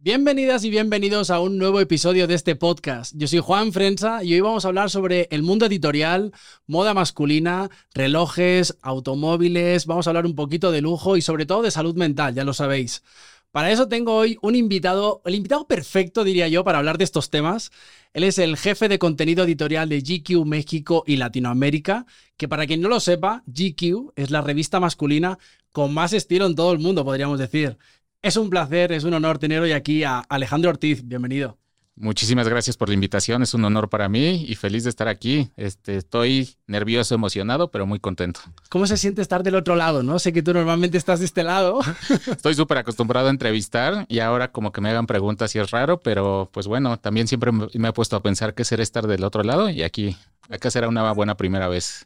Bienvenidas y bienvenidos a un nuevo episodio de este podcast. Yo soy Juan Frensa y hoy vamos a hablar sobre el mundo editorial, moda masculina, relojes, automóviles, vamos a hablar un poquito de lujo y sobre todo de salud mental, ya lo sabéis. Para eso tengo hoy un invitado, el invitado perfecto diría yo para hablar de estos temas. Él es el jefe de contenido editorial de GQ México y Latinoamérica, que para quien no lo sepa, GQ es la revista masculina con más estilo en todo el mundo, podríamos decir. Es un placer, es un honor tener hoy aquí a Alejandro Ortiz. Bienvenido. Muchísimas gracias por la invitación, es un honor para mí y feliz de estar aquí. Este, estoy nervioso, emocionado, pero muy contento. ¿Cómo se siente estar del otro lado? No sé que tú normalmente estás de este lado. Estoy súper acostumbrado a entrevistar y ahora como que me hagan preguntas y es raro, pero pues bueno, también siempre me he puesto a pensar qué será estar del otro lado y aquí, acá será una buena primera vez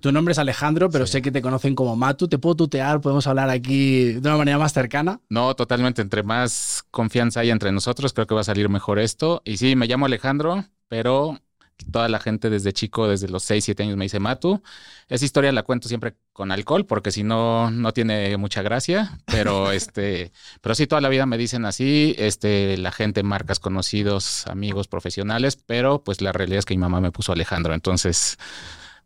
tu nombre es Alejandro, pero sé que te conocen como Matu. ¿Te puedo tutear? ¿Podemos hablar aquí de una manera más cercana? No, totalmente. Entre más confianza hay entre nosotros, creo que va a salir mejor esto. Y sí, me llamo Alejandro, pero toda la gente desde chico, desde los 6, 7 años me dice Matu. Esa historia la cuento siempre con alcohol porque si no, no tiene mucha gracia, pero este, pero sí, toda la vida me dicen así, este, la gente, marcas conocidos, amigos, profesionales, pero pues la realidad es que mi mamá me puso Alejandro, entonces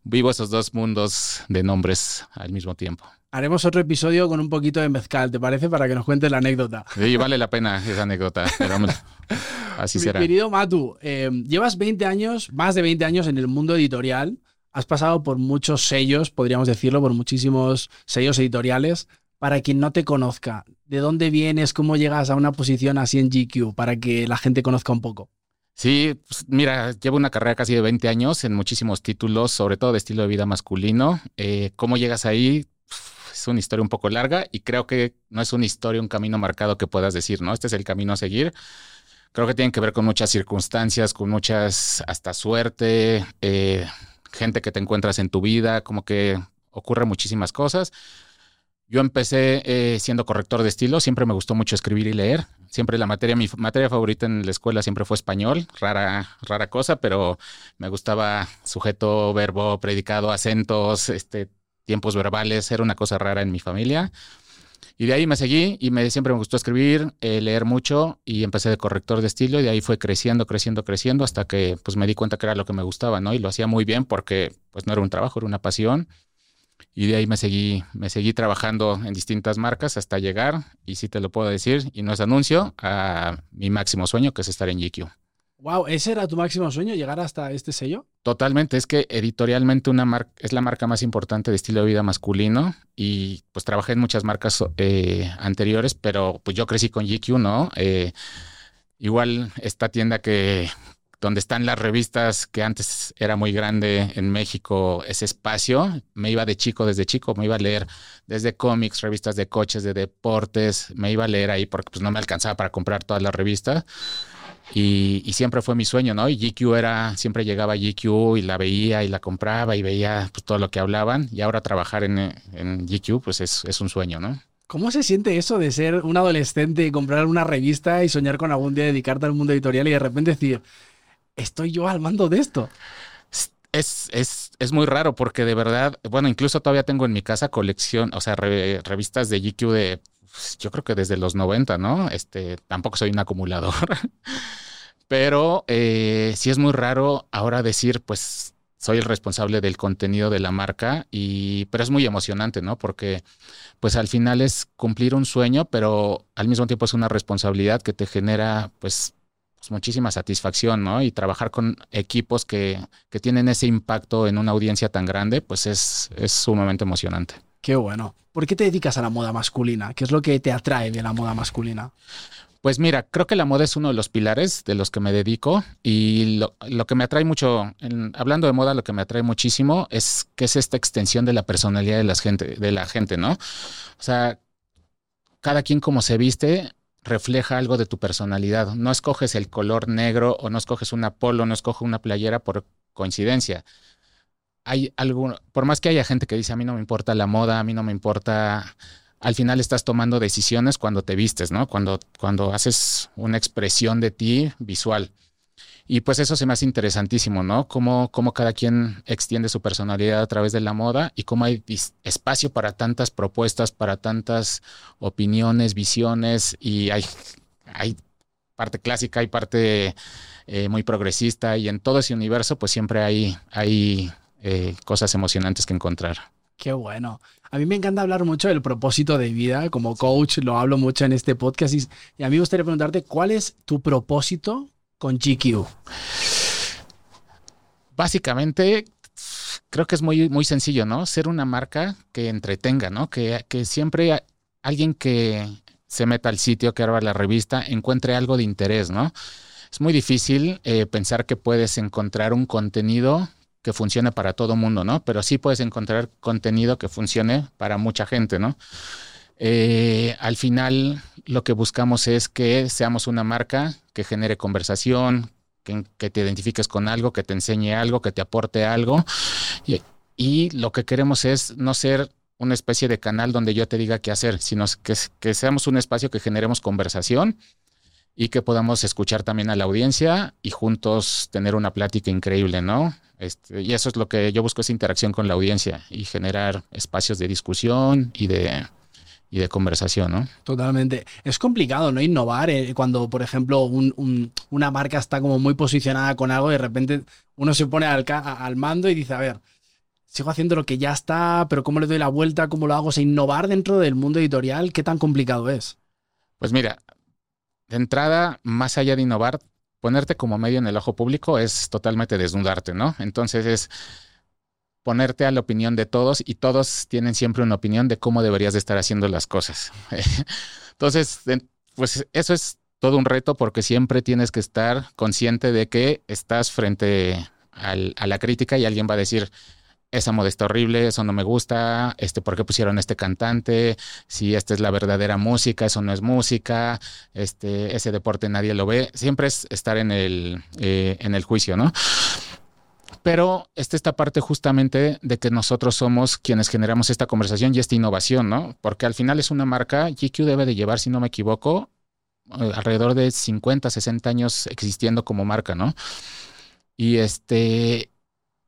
vivo esos dos mundos de nombres al mismo tiempo. Haremos otro episodio con un poquito de mezcal, ¿te parece? Para que nos cuentes la anécdota. Sí, vale la pena esa anécdota, pero así será. Querido Matu, eh, llevas 20 años, más de 20 años en el mundo editorial. Has pasado por muchos sellos, podríamos decirlo, por muchísimos sellos editoriales. Para quien no te conozca, ¿de dónde vienes? ¿Cómo llegas a una posición así en GQ? Para que la gente conozca un poco. Sí, pues mira, llevo una carrera casi de 20 años en muchísimos títulos, sobre todo de estilo de vida masculino. Eh, ¿Cómo llegas ahí? Es una historia un poco larga y creo que no es una historia, un camino marcado que puedas decir, ¿no? Este es el camino a seguir. Creo que tiene que ver con muchas circunstancias, con muchas, hasta suerte, eh, gente que te encuentras en tu vida, como que ocurre muchísimas cosas. Yo empecé eh, siendo corrector de estilo, siempre me gustó mucho escribir y leer. Siempre la materia, mi materia favorita en la escuela siempre fue español, rara, rara cosa, pero me gustaba sujeto, verbo, predicado, acentos, este, tiempos verbales, era una cosa rara en mi familia. Y de ahí me seguí y me, siempre me gustó escribir, eh, leer mucho y empecé de corrector de estilo y de ahí fue creciendo, creciendo, creciendo hasta que pues me di cuenta que era lo que me gustaba, ¿no? Y lo hacía muy bien porque pues no era un trabajo, era una pasión y de ahí me seguí, me seguí trabajando en distintas marcas hasta llegar, y sí te lo puedo decir, y no es anuncio, a mi máximo sueño, que es estar en GQ. Wow, ¿ese era tu máximo sueño, llegar hasta este sello? Totalmente, es que editorialmente una marca es la marca más importante de estilo de vida masculino y pues trabajé en muchas marcas eh, anteriores, pero pues yo crecí con GQ, ¿no? Eh, igual esta tienda que, donde están las revistas que antes era muy grande en México, ese espacio, me iba de chico, desde chico, me iba a leer desde cómics, revistas de coches, de deportes, me iba a leer ahí porque pues no me alcanzaba para comprar todas las revistas. Y, siempre fue mi sueño, ¿no? Y GQ era, siempre llegaba a GQ y la veía y la compraba y veía pues, todo lo que hablaban. Y ahora trabajar en, en GQ, pues es, es un sueño, ¿no? ¿Cómo se siente eso de ser un adolescente y comprar una revista y soñar con algún día dedicarte al mundo editorial y de repente decir, estoy yo al mando de esto. Es, es, es, muy raro porque de verdad, bueno, incluso todavía tengo en mi casa colección, o sea, revistas de GQ de, pues, yo creo que desde los 90, ¿no? Este, tampoco soy un acumulador. Pero eh, sí es muy raro ahora decir, pues, soy el responsable del contenido de la marca y, pero es muy emocionante, ¿no? Porque, pues, al final es cumplir un sueño, pero al mismo tiempo es una responsabilidad que te genera, pues, pues, muchísima satisfacción, ¿no? Y trabajar con equipos que, que, tienen ese impacto en una audiencia tan grande, pues es, es sumamente emocionante. Qué bueno. ¿Por qué te dedicas a la moda masculina? ¿Qué es lo que te atrae de la moda masculina? Pues mira, creo que la moda es uno de los pilares de los que me dedico y lo, lo que me atrae mucho, hablando de moda, lo que me atrae muchísimo es que es esta extensión de la personalidad de la gente, de la gente, ¿no? O sea, cada quien como se viste refleja algo de tu personalidad. No escoges el color negro o no escoges una polo, no escoges una playera por coincidencia. Hay algo, por más que haya gente que dice a mí no me importa la moda, a mí no me importa, al final estás tomando decisiones cuando te vistes, ¿no? Cuando, cuando haces una expresión de ti visual. Y pues eso se me hace interesantísimo, ¿no? Cómo, cómo cada quien extiende su personalidad a través de la moda y cómo hay espacio para tantas propuestas, para tantas opiniones, visiones y hay, hay parte clásica y parte eh, muy progresista y en todo ese universo pues siempre hay, hay eh, cosas emocionantes que encontrar. Qué bueno. A mí me encanta hablar mucho del propósito de vida. Como coach lo hablo mucho en este podcast y, y a mí me gustaría preguntarte cuál es tu propósito con GQ. Básicamente, creo que es muy, muy sencillo, ¿no? Ser una marca que entretenga, ¿no? Que, que siempre alguien que se meta al sitio, que abra la revista, encuentre algo de interés, ¿no? Es muy difícil eh, pensar que puedes encontrar un contenido que funcione para todo mundo, ¿no? Pero sí puedes encontrar contenido que funcione para mucha gente, ¿no? Eh, al final lo que buscamos es que seamos una marca que genere conversación, que, te identifiques con algo, que te enseñe algo, que te aporte algo. Y, lo que queremos es no ser una especie de canal donde yo te diga qué hacer, sino que, que seamos un espacio que generemos conversación y que podamos escuchar también a la audiencia y juntos tener una plática increíble, ¿no? Este, y eso es lo que yo busco, esa interacción con la audiencia y generar espacios de discusión y de, y de conversación, ¿no? Totalmente. Es complicado, ¿no? Innovar eh, cuando, por ejemplo, un, un, una marca está como muy posicionada con algo y de repente uno se pone al, al mando y dice, a ver, sigo haciendo lo que ya está, pero ¿cómo le doy la vuelta? ¿Cómo lo hago? O sea, innovar dentro del mundo editorial, ¿qué tan complicado es? Pues mira, de entrada, más allá de innovar, ponerte como medio en el ojo público es totalmente desnudarte, ¿no? Entonces es ponerte a la opinión de todos y todos tienen siempre una opinión de cómo deberías de estar haciendo las cosas. Entonces, pues eso es todo un reto porque siempre tienes que estar consciente de que estás frente al, a la crítica y alguien va a decir, esa moda está horrible, eso no me gusta, este, ¿por qué pusieron este cantante? Si esta es la verdadera música, eso no es música, este, ese deporte nadie lo ve. Siempre es estar en el, eh, en el juicio, ¿no? Pero está esta parte justamente de que nosotros somos quienes generamos esta conversación y esta innovación, ¿no? Porque al final es una marca, GQ debe de llevar, si no me equivoco, eh, alrededor de 50, 60 años existiendo como marca, ¿no? Y este,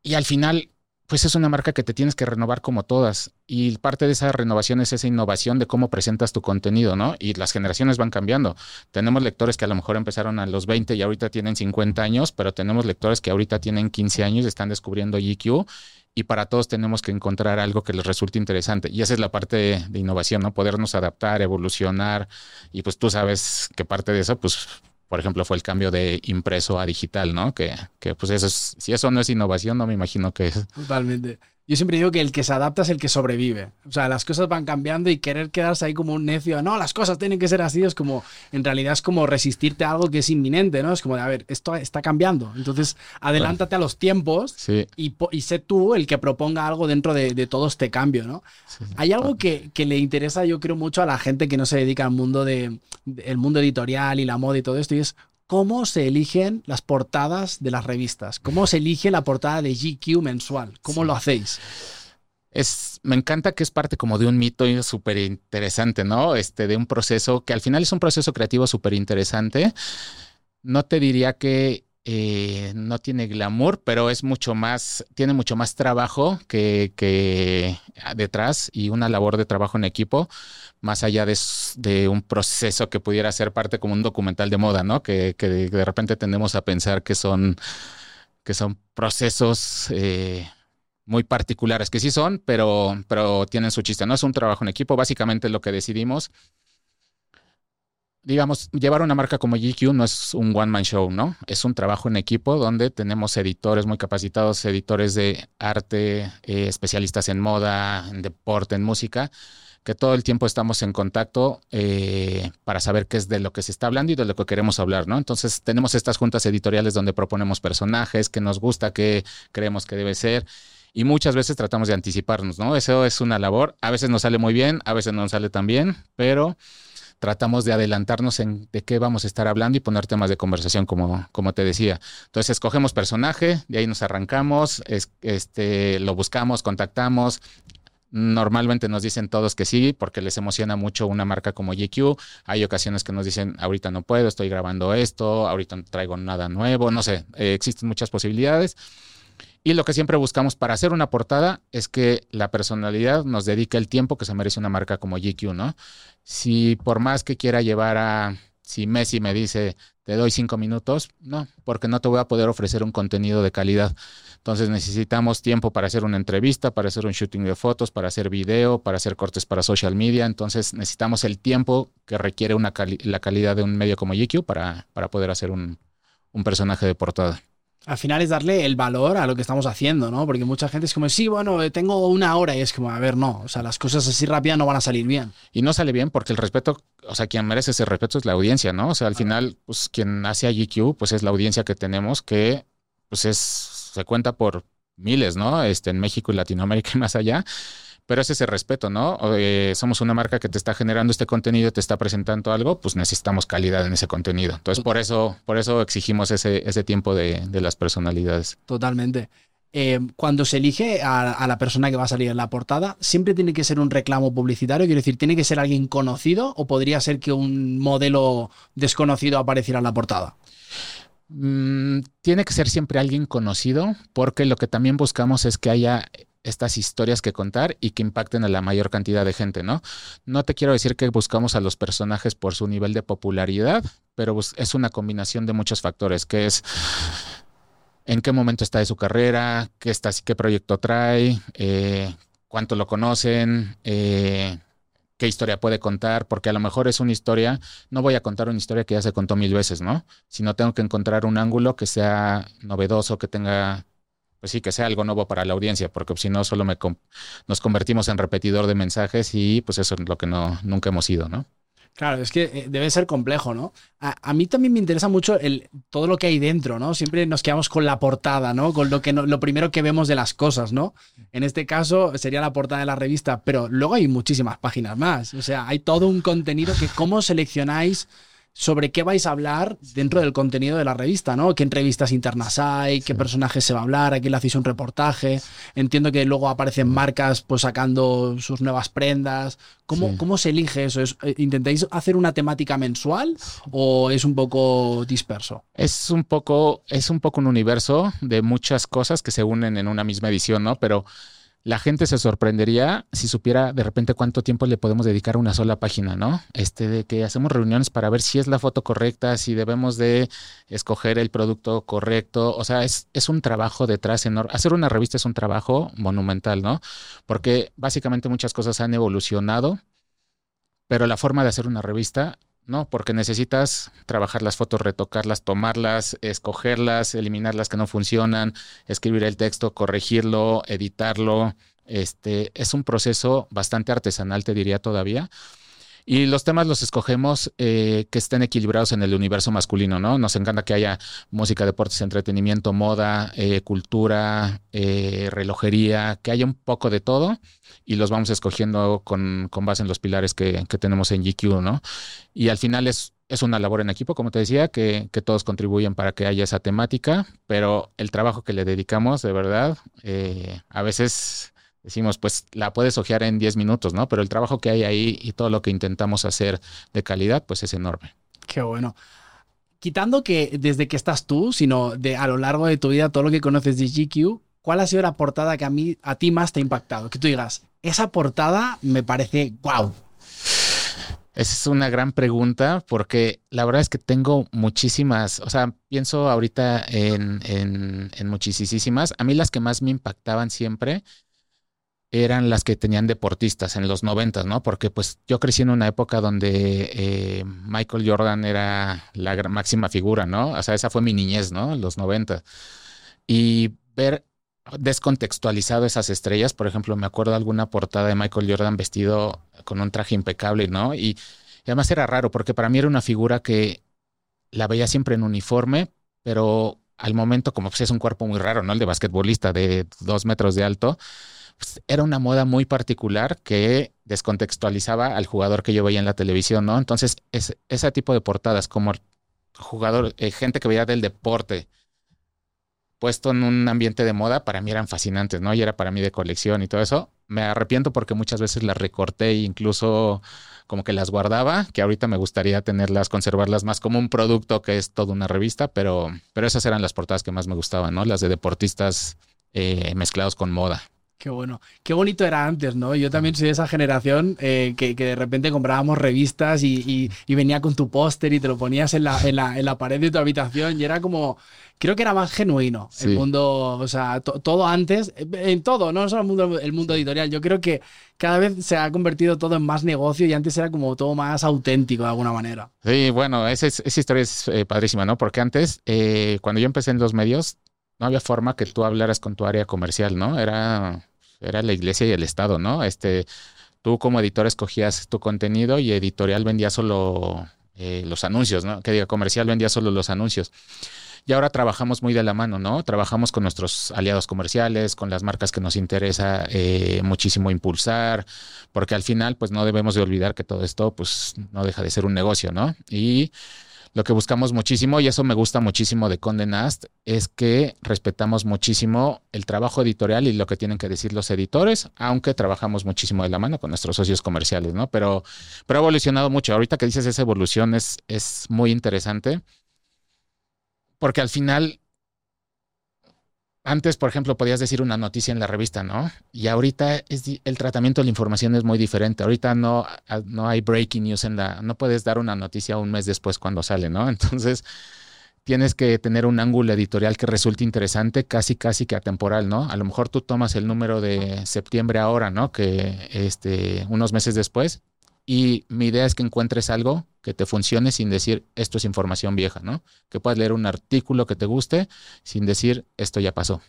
y al final pues es una marca que te tienes que renovar como todas. Y parte de esa renovación es esa innovación de cómo presentas tu contenido, ¿no? Y las generaciones van cambiando. Tenemos lectores que a lo mejor empezaron a los 20 y ahorita tienen 50 años, pero tenemos lectores que ahorita tienen 15 años y están descubriendo GQ. Y para todos tenemos que encontrar algo que les resulte interesante. Y esa es la parte de, de innovación, ¿no? Podernos adaptar, evolucionar. Y pues tú sabes que parte de eso, pues por ejemplo, fue el cambio de impreso a digital, ¿no? Que, que pues eso es, si eso no es innovación, no me imagino que es. Totalmente. Yo siempre digo que el que se adapta es el que sobrevive. O sea, las cosas van cambiando y querer quedarse ahí como un necio, no, las cosas tienen que ser así, es como, en realidad es como resistirte a algo que es inminente, ¿no? Es como de, a ver, esto está cambiando. Entonces, adelántate a los tiempos sí. y, y, sé tú el que proponga algo dentro de, de todo este cambio, ¿no? Sí. Hay algo que, que, le interesa, yo creo, mucho a la gente que no se dedica al mundo de, de, el mundo editorial y la moda y todo esto, y es cómo se eligen las portadas de las revistas, cómo se elige la portada de GQ mensual, cómo sí. lo hacéis. Es, me encanta que es parte como de un mito súper interesante, ¿no? Este, de un proceso que al final es un proceso creativo súper interesante. No te diría que eh, no tiene glamour, pero es mucho más, tiene mucho más trabajo que, que detrás y una labor de trabajo en equipo, más allá de, un proceso que pudiera ser parte como un documental de moda, ¿no? Que, de, repente tendemos a pensar que son, que son procesos eh, muy particulares, que sí son, pero, pero tienen su chiste, ¿no? Es un trabajo en equipo, básicamente lo que decidimos digamos, llevar una marca como GQ no es un one-man show, ¿no? Es un trabajo en equipo donde tenemos editores muy capacitados, editores de arte, eh, especialistas en moda, en deporte, en música, que todo el tiempo estamos en contacto eh, para saber qué es de lo que se está hablando y de lo que queremos hablar, ¿no? Entonces tenemos estas juntas editoriales donde proponemos personajes, que nos gusta, que creemos que debe ser. Y muchas veces tratamos de anticiparnos, ¿no? Eso es una labor. A veces nos sale muy bien, a veces no nos sale tan bien, pero tratamos de adelantarnos en de qué vamos a estar hablando y poner temas de conversación, como, como te decía. Entonces, escogemos personaje, de ahí nos arrancamos, es, este, lo buscamos, contactamos. Normalmente nos dicen todos que sí, porque les emociona mucho una marca como GQ. Hay ocasiones que nos dicen, ahorita no puedo, estoy grabando esto, ahorita no traigo nada nuevo, no sé, eh, existen muchas posibilidades. Y lo que siempre buscamos para hacer una portada es que la personalidad nos dedique el tiempo que se merece una marca como GQ, ¿no? Si por más que quiera llevar a si Messi me dice, te doy cinco minutos, no, porque no te voy a poder ofrecer un contenido de calidad. Entonces necesitamos tiempo para hacer una entrevista, para hacer un shooting de fotos, para hacer video, para hacer cortes para social media. Entonces necesitamos el tiempo que requiere una la calidad de un medio como GQ para, para poder hacer un, un personaje de portada al final es darle el valor a lo que estamos haciendo, ¿no? Porque mucha gente es como, sí, bueno, eh, tengo una hora y es como, a ver, no, o sea, las cosas así rápidas no van a salir bien. Y no sale bien porque el respeto, o sea, quien merece ese respeto es la audiencia, ¿no? O sea, al final, pues quien hace a GQ, pues es la audiencia que tenemos que, pues es, se cuenta por miles, ¿no? Este, en México y Latinoamérica y más allá pero es ese respeto, ¿no? Eh, somos una marca que te está generando este contenido, te está presentando algo, pues necesitamos calidad en ese contenido. Entonces, por eso, por eso exigimos ese, ese tiempo de, las personalidades. Totalmente. Eh, cuando se elige a, la persona que va a salir en la portada, siempre tiene que ser un reclamo publicitario, quiero decir, tiene que ser alguien conocido o podría ser que un modelo desconocido apareciera en la portada. Mm, tiene que ser siempre alguien conocido, porque lo que también buscamos es que haya estas historias que contar y que impacten a la mayor cantidad de gente, ¿no? No te quiero decir que buscamos a los personajes por su nivel de popularidad, pero es una combinación de muchos factores, que es en qué momento está de su carrera, qué, está, qué proyecto trae, eh, cuánto lo conocen, eh, qué historia puede contar, porque a lo mejor es una historia, no voy a contar una historia que ya se contó mil veces, ¿no? Sino tengo que encontrar un ángulo que sea novedoso, que tenga pues sí, que sea algo nuevo para la audiencia, porque si no, solo nos convertimos en repetidor de mensajes y pues eso es lo que no, nunca hemos ido, ¿no? Claro, es que eh, debe ser complejo, ¿no? A, mí también me interesa mucho el, todo lo que hay dentro, ¿no? Siempre nos quedamos con la portada, ¿no? Con lo, que lo primero que vemos de las cosas, ¿no? En este caso sería la portada de la revista, pero luego hay muchísimas páginas más. O sea, hay todo un contenido que cómo seleccionáis sobre qué vais a hablar dentro del contenido de la revista, ¿no? ¿Qué entrevistas internas hay? ¿Qué personajes se va a hablar? ¿A quién le hacéis un reportaje? Entiendo que luego aparecen marcas pues sacando sus nuevas prendas. ¿Cómo, ¿cómo se elige eso? Eh, ¿Intentáis hacer una temática mensual o es un poco disperso? Es un poco, es un poco un universo de muchas cosas que se unen en una misma edición, ¿no? Pero la gente se sorprendería si supiera de repente cuánto tiempo le podemos dedicar a una sola página, ¿no? Este de que hacemos reuniones para ver si es la foto correcta, si debemos de escoger el producto correcto, o sea, es, es un trabajo detrás enorme. Hacer una revista es un trabajo monumental, ¿no? Porque básicamente muchas cosas han evolucionado, pero la forma de hacer una revista ¿no? Porque necesitas trabajar las fotos, retocarlas, tomarlas, escogerlas, eliminar las que no funcionan, escribir el texto, corregirlo, editarlo. Este es un proceso bastante artesanal, te diría todavía. Y los temas los escogemos eh, que estén equilibrados en el universo masculino, ¿no? Nos encanta que haya música, deportes, entretenimiento, moda, eh, cultura, eh, relojería, que haya un poco de todo y los vamos escogiendo con, base en los pilares que, tenemos en GQ, ¿no? Y al final es, es una labor en equipo, como te decía, que, que, todos contribuyen para que haya esa temática, pero el trabajo que le dedicamos, de verdad, a veces decimos, pues la puedes ojear en 10 minutos, ¿no? Pero el trabajo que hay ahí y todo lo que intentamos hacer de calidad, pues es enorme. Qué bueno. Quitando que desde que estás tú, sino de a lo largo de tu vida, todo lo que conoces de GQ, ¿cuál ha sido la portada que a mí, a ti más te ha impactado? Que tú digas, esa portada me parece wow. Esa es una gran pregunta porque la verdad es que tengo muchísimas, o sea, pienso ahorita en, en, en muchísimas. A mí las que más me impactaban siempre eran las que tenían deportistas en los noventas, ¿no? Porque pues yo crecí en una época donde eh, Michael Jordan era la máxima figura, ¿no? O sea, esa fue mi niñez, ¿no? Los noventas. Y ver descontextualizado esas estrellas, por ejemplo, me acuerdo alguna portada de Michael Jordan vestido con un traje impecable, ¿no? Y, y además era raro porque para mí era una figura que la veía siempre en uniforme, pero al momento como pues es un cuerpo muy raro, ¿no? El de basquetbolista de dos metros de alto pues, era una moda muy particular que descontextualizaba al jugador que yo veía en la televisión, ¿no? Entonces, ese tipo de portadas como jugador, eh, gente que veía del deporte puesto en un ambiente de moda, para mí eran fascinantes, ¿no? Y era para mí de colección y todo eso. Me arrepiento porque muchas veces las recorté e incluso como que las guardaba, que ahorita me gustaría tenerlas, conservarlas más como un producto que es toda una revista, pero, pero esas eran las portadas que más me gustaban, ¿no? Las de deportistas eh, mezclados con moda. Qué bueno. Qué bonito era antes, ¿no? Yo también soy de esa generación eh, que, de repente comprábamos revistas y, venía con tu póster y te lo ponías en la, en, la, pared de tu habitación y era como, creo que era más genuino el mundo, o sea, todo antes, en todo, no solo el mundo, el mundo editorial. Yo creo que cada vez se ha convertido todo en más negocio y antes era como todo más auténtico de alguna manera. Sí, bueno, esa, esa historia es eh, padrísima, ¿no? Porque antes, eh, cuando yo empecé en los medios, no había forma que tú hablaras con tu área comercial, ¿no? Era, era la iglesia y el Estado, ¿no? Este, tú como editor escogías tu contenido y editorial vendía solo eh, los anuncios, ¿no? Que diga, comercial vendía solo los anuncios. Y ahora trabajamos muy de la mano, ¿no? Trabajamos con nuestros aliados comerciales, con las marcas que nos interesa eh, muchísimo impulsar, porque al final, pues no debemos de olvidar que todo esto, pues no deja de ser un negocio, ¿no? Y lo que buscamos muchísimo, y eso me gusta muchísimo de Conde Nast, es que respetamos muchísimo el trabajo editorial y lo que tienen que decir los editores, aunque trabajamos muchísimo de la mano con nuestros socios comerciales, ¿no? Pero, pero ha evolucionado mucho. Ahorita que dices esa evolución es, es muy interesante, porque al final antes, por ejemplo, podías decir una noticia en la revista, ¿no? Y ahorita es, el tratamiento de la información es muy diferente. Ahorita no, no hay breaking news en la... No puedes dar una noticia un mes después cuando sale, ¿no? Entonces, tienes que tener un ángulo editorial que resulte interesante, casi, casi que atemporal, ¿no? A lo mejor tú tomas el número de septiembre ahora, ¿no? Que este, unos meses después, y mi idea es que encuentres algo que te funcione sin decir esto es información vieja, ¿no? Que puedas leer un artículo que te guste sin decir esto ya pasó.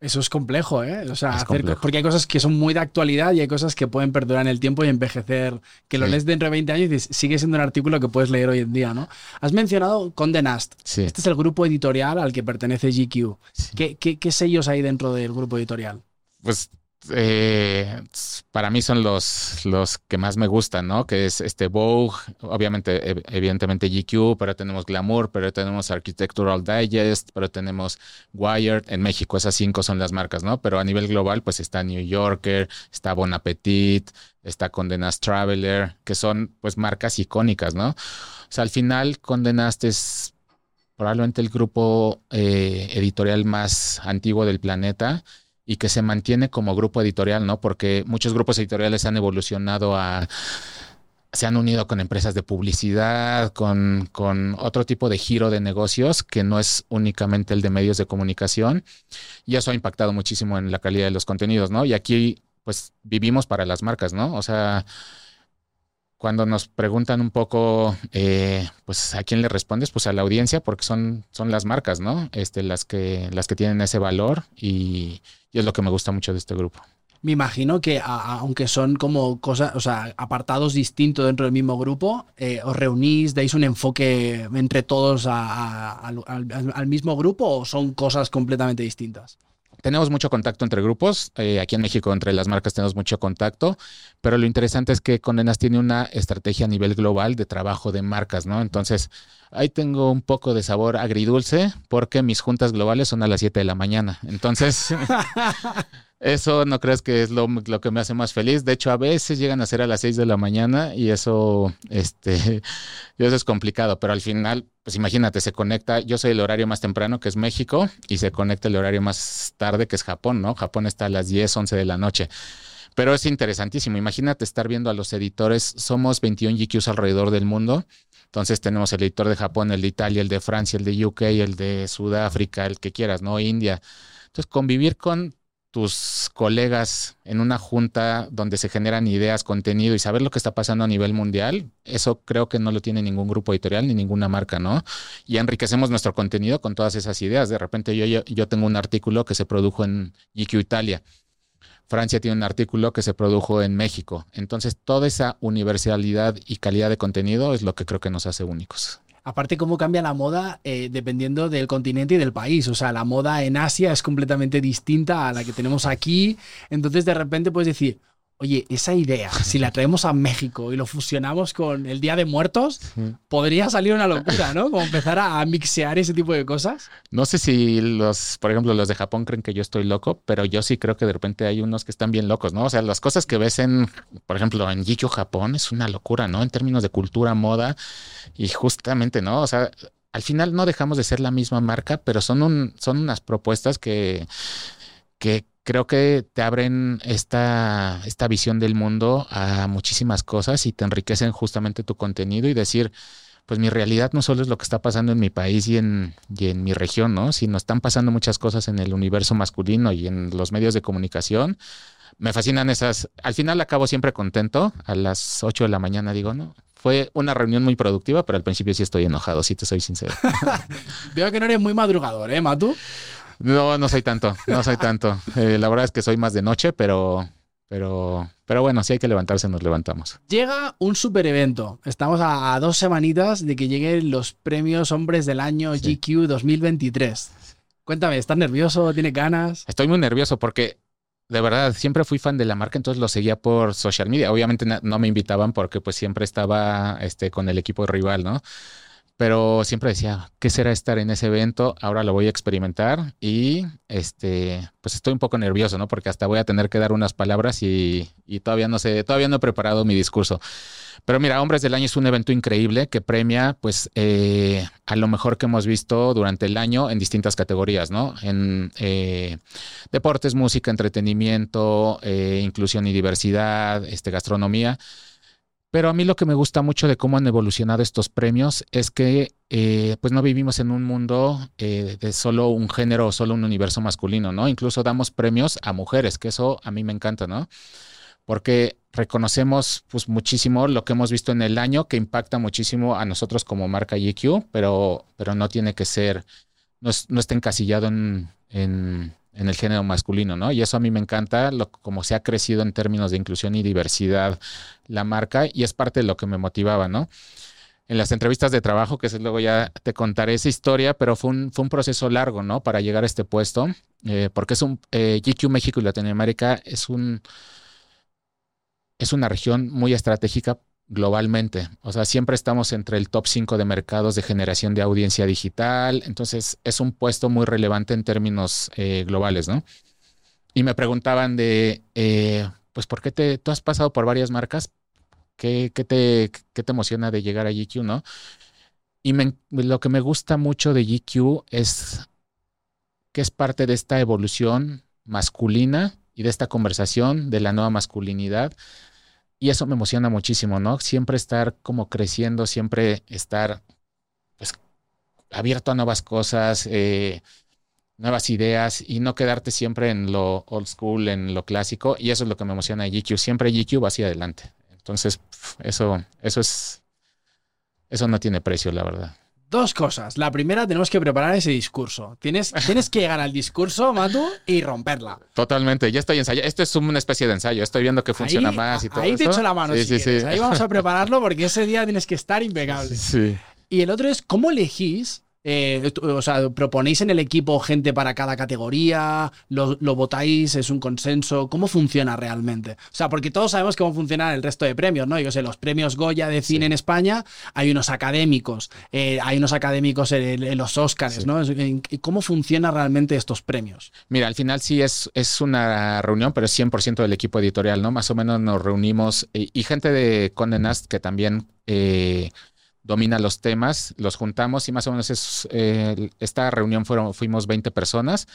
Eso es complejo, ¿eh? O sea, porque hay cosas que son muy de actualidad y hay cosas que pueden perdurar en el tiempo y envejecer, que lo lees dentro de 20 años y sigue siendo un artículo que puedes leer hoy en día, ¿no? Has mencionado Conde Nast. Este es el grupo editorial al que pertenece GQ. ¿Qué, qué sellos hay dentro del grupo editorial? Pues eh, para mí son los, los que más me gustan, ¿no? Que es este Vogue, obviamente, evidentemente GQ, pero tenemos Glamour, pero tenemos Architectural Digest, pero tenemos Wired. En México esas cinco son las marcas, ¿no? Pero a nivel global, pues está New Yorker, está Bon Appetit, está Condenas Traveler, que son pues marcas icónicas, ¿no? O sea, al final Condenas es probablemente el grupo eh, editorial más antiguo del planeta y que se mantiene como grupo editorial, ¿no? Porque muchos grupos editoriales han evolucionado a se han unido con empresas de publicidad, con, con, otro tipo de giro de negocios que no es únicamente el de medios de comunicación. Y eso ha impactado muchísimo en la calidad de los contenidos, ¿no? Y aquí, pues, vivimos para las marcas, ¿no? O sea, cuando nos preguntan un poco, eh, pues, ¿a quién le respondes? Pues a la audiencia, porque son, son las marcas, ¿no? Este, las que, las que tienen ese valor y, es lo que me gusta mucho de este grupo. Me imagino que aunque son como cosas, o sea, apartados distintos dentro del mismo grupo, eh, os reunís, dais un enfoque entre todos al mismo grupo o son cosas completamente distintas tenemos mucho contacto entre grupos. Eh, aquí en México, entre las marcas, tenemos mucho contacto. Pero lo interesante es que Condenas tiene una estrategia a nivel global de trabajo de marcas, ¿no? Entonces, ahí tengo un poco de sabor agridulce porque mis juntas globales son a las 7 de la mañana. Entonces, eso no crees que es lo, que me hace más feliz. De hecho, a veces llegan a ser a las 6 de la mañana y eso, este, eso es complicado, pero al final pues imagínate, se conecta, yo soy el horario más temprano, que es México, y se conecta el horario más tarde, que es Japón, ¿no? Japón está a las 10, 11 de la noche. Pero es interesantísimo. Imagínate estar viendo a los editores. Somos 21 GQs alrededor del mundo. Entonces tenemos el editor de Japón, el de Italia, el de Francia, el de UK, el de Sudáfrica, el que quieras, ¿no? India. Entonces convivir con tus colegas en una junta donde se generan ideas, contenido y saber lo que está pasando a nivel mundial, eso creo que no lo tiene ningún grupo editorial ni ninguna marca, ¿no? Y enriquecemos nuestro contenido con todas esas ideas. De repente yo, yo, tengo un artículo que se produjo en GQ Italia. Francia tiene un artículo que se produjo en México. Entonces, toda esa universalidad y calidad de contenido es lo que creo que nos hace únicos. Aparte, cómo cambia la moda eh, dependiendo del continente y del país. O sea, la moda en Asia es completamente distinta a la que tenemos aquí. Entonces, de repente puedes decir, Oye, esa idea, si la traemos a México y lo fusionamos con el Día de Muertos, podría salir una locura, ¿no? Como empezar a, mixear ese tipo de cosas. No sé si los, por ejemplo, los de Japón creen que yo estoy loco, pero yo sí creo que de repente hay unos que están bien locos, ¿no? O sea, las cosas que ves en, por ejemplo, en Jikyo Japón es una locura, ¿no? En términos de cultura, moda y justamente, ¿no? O sea, al final no dejamos de ser la misma marca, pero son, un, son unas propuestas que, que creo que te abren esta, esta visión del mundo a muchísimas cosas y te enriquecen justamente tu contenido y decir, pues mi realidad no solo es lo que está pasando en mi país y en, y en mi región, ¿no? Sino están pasando muchas cosas en el universo masculino y en los medios de comunicación. Me fascinan esas. Al final acabo siempre contento. A las 8 de la mañana digo, no, fue una reunión muy productiva, pero al principio sí estoy enojado, si te soy sincero. Veo que no eres muy madrugador, ¿eh, Matu? No, no soy tanto, no soy tanto. Eh, la verdad es que soy más de noche, pero, pero, pero bueno, si hay que levantarse, nos levantamos. Llega un super evento. Estamos a, dos semanitas de que lleguen los premios Hombres del Año GQ 2023. Cuéntame, ¿estás nervioso? ¿Tienes ganas? Estoy muy nervioso porque de verdad, siempre fui fan de la marca, entonces lo seguía por social media. Obviamente no me invitaban porque pues siempre estaba este, con el equipo rival, ¿no? Pero siempre decía, ¿qué será estar en ese evento? Ahora lo voy a experimentar y este, pues estoy un poco nervioso, ¿no? Porque hasta voy a tener que dar unas palabras y, todavía no sé, todavía no he preparado mi discurso. Pero mira, Hombres del Año es un evento increíble que premia, pues, eh, a lo mejor que hemos visto durante el año en distintas categorías, ¿no? En eh, deportes, música, entretenimiento, eh, inclusión y diversidad, este, gastronomía. Pero a mí lo que me gusta mucho de cómo han evolucionado estos premios es que pues no vivimos en un mundo de solo un género o solo un universo masculino, ¿no? Incluso damos premios a mujeres, que eso a mí me encanta, ¿no? Porque reconocemos pues muchísimo lo que hemos visto en el año que impacta muchísimo a nosotros como marca GQ, pero, pero no tiene que ser, no, está encasillado en, en, el género masculino, ¿no? Y eso a mí me encanta, lo, como se ha crecido en términos de inclusión y diversidad la marca y es parte de lo que me motivaba, ¿no? En las entrevistas de trabajo, que luego ya te contaré esa historia, pero fue un, fue un proceso largo, ¿no? Para llegar a este puesto, eh, porque es un, eh, GQ México y Latinoamérica es un es una región muy estratégica globalmente. O sea, siempre estamos entre el top 5 de mercados de generación de audiencia digital. Entonces, es un puesto muy relevante en términos eh, globales, ¿no? Y me preguntaban de, eh, pues, ¿por qué te, tú has pasado por varias marcas? ¿Qué, qué, te, qué te emociona de llegar a GQ, no? Y lo que me gusta mucho de GQ es que es parte de esta evolución masculina y de esta conversación de la nueva masculinidad. Y eso me emociona muchísimo, ¿no? Siempre estar como creciendo, siempre estar pues, abierto a nuevas cosas, eh, nuevas ideas y no quedarte siempre en lo old school, en lo clásico. Y eso es lo que me emociona de GQ. Siempre GQ va hacia adelante. Entonces, eso, eso es, eso no tiene precio, la verdad. Dos cosas. La primera, tenemos que preparar ese discurso. Tienes, tienes que llegar al discurso, Matu, y romperla. Totalmente. Ya estoy ensayando. Esto es una especie de ensayo. Estoy viendo que funciona más y todo Ahí te echo la mano. Sí, sí, sí. Ahí vamos a prepararlo porque ese día tienes que estar impecable. Sí. Y el otro es, ¿cómo elegís eh, o sea, proponéis en el equipo gente para cada categoría, lo, votáis, es un consenso, ¿cómo funciona realmente? O sea, porque todos sabemos cómo funciona el resto de premios, ¿no? Yo sé, los premios Goya de cine en España, hay unos académicos, eh, hay unos académicos en, los Oscars, ¿no? ¿Cómo funciona realmente estos premios? Mira, al final sí es, es una reunión, pero es 100% del equipo editorial, ¿no? Más o menos nos reunimos y, gente de Condé Nast que también... Eh, domina los temas, los juntamos y más o menos eh, esta reunión fueron, fuimos 20 personas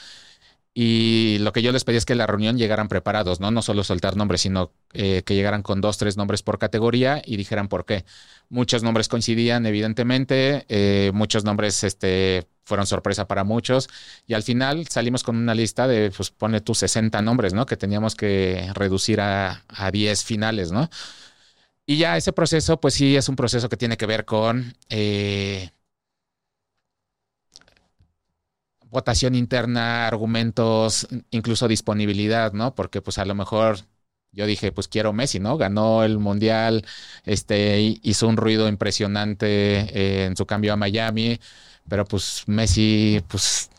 y lo que yo les pedí es que la reunión llegaran preparados, ¿no? No solo soltar nombres, sino eh, que llegaran con dos, tres nombres por categoría y dijeran por qué. Muchos nombres coincidían, evidentemente, eh, muchos nombres este, fueron sorpresa para muchos y al final salimos con una lista de, pues pone tú 60 nombres, ¿no? Que teníamos que reducir a, a 10 finales, ¿no? Y ya ese proceso, pues sí, es un proceso que tiene que ver con eh, votación interna, argumentos, incluso disponibilidad, ¿no? Porque pues a lo mejor yo dije, pues quiero Messi, ¿no? Ganó el Mundial, este, hizo un ruido impresionante eh, en su cambio a Miami, pero pues Messi, pues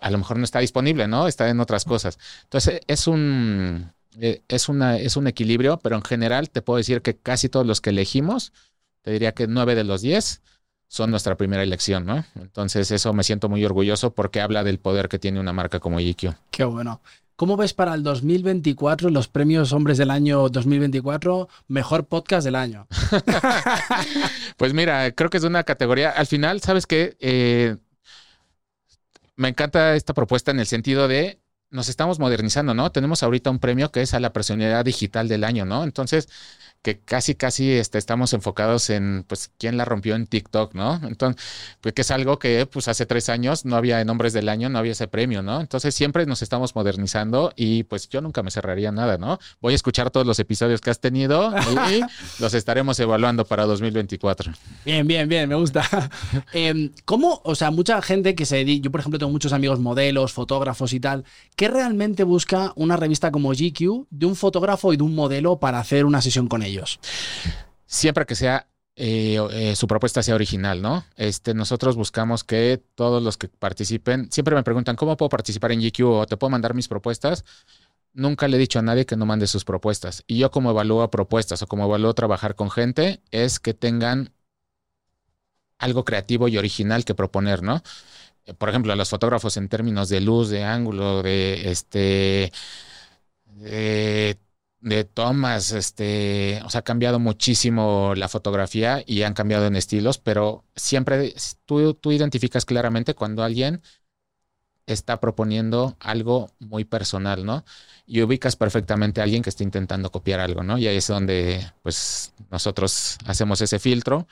a lo mejor no está disponible, ¿no? Está en otras cosas. Entonces es un eh, es, una, es un equilibrio, pero en general te puedo decir que casi todos los que elegimos, te diría que nueve de los diez son nuestra primera elección, ¿no? Entonces eso me siento muy orgulloso porque habla del poder que tiene una marca como GQ. Qué bueno. ¿Cómo ves para el 2024 los premios Hombres del Año 2024 Mejor Podcast del Año? pues mira, creo que es una categoría, al final, ¿sabes qué? Eh, me encanta esta propuesta en el sentido de nos estamos modernizando, ¿no? Tenemos ahorita un premio que es a la personalidad digital del año, ¿no? Entonces, que casi, casi este, estamos enfocados en, pues, quién la rompió en TikTok, ¿no? Entonces, pues, que es algo que, pues, hace tres años no había en Hombres del Año, no había ese premio, ¿no? Entonces, siempre nos estamos modernizando y, pues, yo nunca me cerraría nada, ¿no? Voy a escuchar todos los episodios que has tenido y los estaremos evaluando para 2024. Bien, bien, bien, me gusta. Em, ¿Cómo, o sea, mucha gente que se dedica, yo, por ejemplo, tengo muchos amigos modelos, fotógrafos y tal, ¿qué realmente busca una revista como GQ de un fotógrafo y de un modelo para hacer una sesión con ellos? Siempre que sea eh, eh, su propuesta sea original, ¿no? Este, nosotros buscamos que todos los que participen, siempre me preguntan, ¿cómo puedo participar en GQ o te puedo mandar mis propuestas? Nunca le he dicho a nadie que no mande sus propuestas. Y yo como evalúo propuestas o como evalúo trabajar con gente es que tengan algo creativo y original que proponer, ¿no? Eh, por ejemplo, a los fotógrafos en términos de luz, de ángulo, de este tomas, este, o sea, ha cambiado muchísimo la fotografía y han cambiado en estilos, pero siempre tú, tú identificas claramente cuando alguien está proponiendo algo muy personal, ¿no? Y ubicas perfectamente a alguien que está intentando copiar algo, ¿no? Y ahí es donde, pues, nosotros hacemos ese filtro.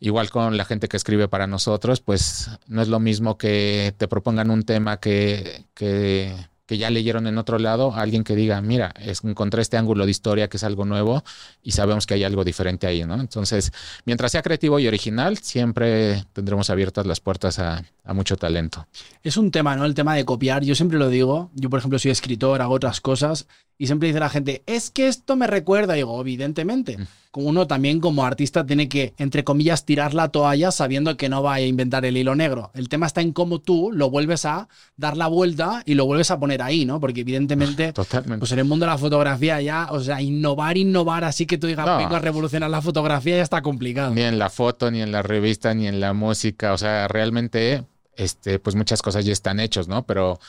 Igual con la gente que escribe para nosotros, pues no es lo mismo que te propongan un tema que, que que ya leyeron en otro lado, alguien que diga, mira, encontré este ángulo de historia que es algo nuevo y sabemos que hay algo diferente ahí, ¿no? Entonces, mientras sea creativo y original, siempre tendremos abiertas las puertas a, a mucho talento. Es un tema, ¿no? El tema de copiar, yo siempre lo digo, yo por ejemplo soy escritor, hago otras cosas y siempre dice la gente, es que esto me recuerda, y digo, evidentemente. Mm. Uno también como artista tiene que, entre comillas, tirar la toalla sabiendo que no va a inventar el hilo negro. El tema está en cómo tú lo vuelves a dar la vuelta y lo vuelves a poner ahí, ¿no? Porque evidentemente, Totalmente. pues en el mundo de la fotografía ya, o sea, innovar, innovar, así que tú digas, vengo a revolucionar la fotografía ya está complicado. Ni en la foto, ni en la revista, ni en la música, o sea, realmente, este, pues muchas cosas ya están hechos, ¿no? Pero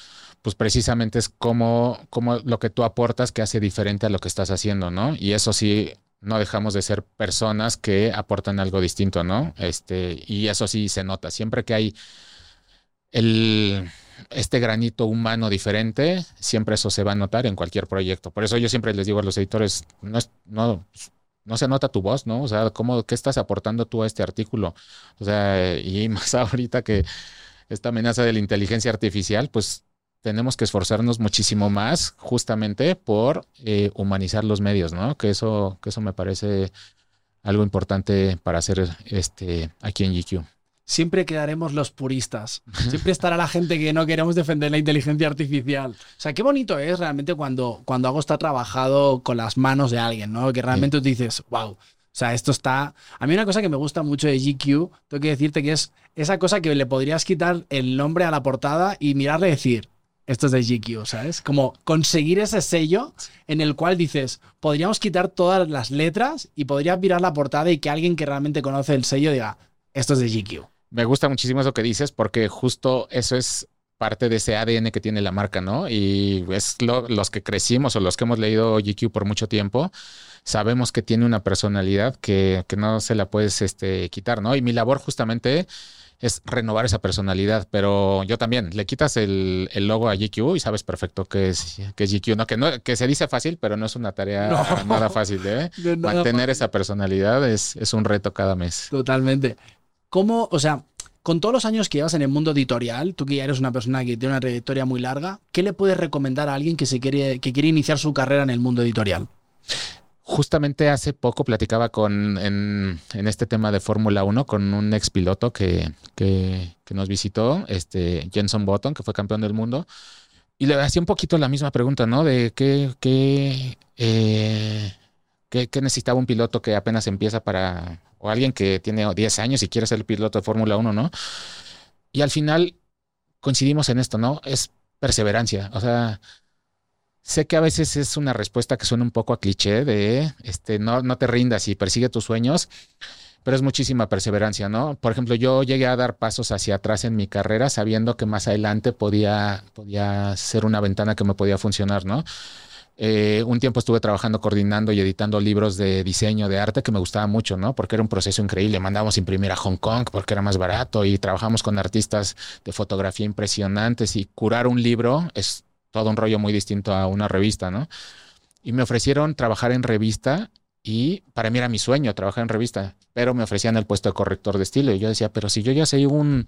pues precisamente es como, como lo que tú aportas que hace diferente a lo que estás haciendo, ¿no? Y eso sí, no dejamos de ser personas que aportan algo distinto, ¿no? Este, y eso sí se nota. Siempre que hay el, este granito humano diferente, siempre eso se va a notar en cualquier proyecto. Por eso yo siempre les digo a los editores, no, no, no se nota tu voz, ¿no? O sea, ¿cómo, ¿qué estás aportando tú a este artículo? O sea, y más ahorita que esta amenaza de la inteligencia artificial, pues tenemos que esforzarnos muchísimo más justamente por eh, humanizar los medios, ¿no? Que eso, que eso me parece algo importante para hacer este aquí en GQ. Siempre quedaremos los puristas. Siempre estará la gente que no queremos defender la inteligencia artificial. O sea, qué bonito es realmente cuando, cuando algo está trabajado con las manos de alguien, ¿no? Que realmente tú dices, wow. O sea, esto está. A mí, una cosa que me gusta mucho de GQ, tengo que decirte que es esa cosa que le podrías quitar el nombre a la portada y mirarle y decir, esto es de GQ, ¿sabes? Como conseguir ese sello en el cual dices, podríamos quitar todas las letras y podrías mirar la portada y que alguien que realmente conoce el sello diga, esto es de GQ. Me gusta muchísimo eso que dices porque justo eso es parte de ese ADN que tiene la marca, ¿no? Y es los que crecimos o los que hemos leído GQ por mucho tiempo, sabemos que tiene una personalidad que, que no se la puedes este, quitar, ¿no? Y mi labor justamente es renovar esa personalidad, pero yo también, le quitas el, logo a GQ y sabes perfecto que es, que es GQ, ¿no? Que, no, que se dice fácil, pero no es una tarea nada fácil, ¿eh? Mantener esa personalidad es, es un reto cada mes. Totalmente. ¿Cómo, o sea, con todos los años que llevas en el mundo editorial, tú que ya eres una persona que tiene una trayectoria muy larga, ¿qué le puedes recomendar a alguien que, se quiere, que quiere iniciar su carrera en el mundo editorial? Justamente hace poco platicaba con en, este tema de Fórmula 1 con un ex piloto que, que, nos visitó, este Jenson Button, que fue campeón del mundo, y le hacía un poquito la misma pregunta, ¿no? De qué, qué, eh, qué, qué necesitaba un piloto que apenas empieza para, o alguien que tiene 10 años y quiere ser piloto de Fórmula 1, ¿no? Y al final coincidimos en esto, ¿no? Es perseverancia, o sea Sé que a veces es una respuesta que suena un poco a cliché de este, no, no te rindas y persigue tus sueños, pero es muchísima perseverancia, ¿no? Por ejemplo, yo llegué a dar pasos hacia atrás en mi carrera sabiendo que más adelante podía, podía ser una ventana que me podía funcionar, ¿no? Eh, un tiempo estuve trabajando coordinando y editando libros de diseño, de arte, que me gustaba mucho, ¿no? Porque era un proceso increíble. Mandábamos imprimir a Hong Kong porque era más barato y trabajamos con artistas de fotografía impresionantes y curar un libro es todo un rollo muy distinto a una revista, ¿no? Y me ofrecieron trabajar en revista y para mí era mi sueño trabajar en revista, pero me ofrecían el puesto de corrector de estilo y yo decía, pero si yo ya soy un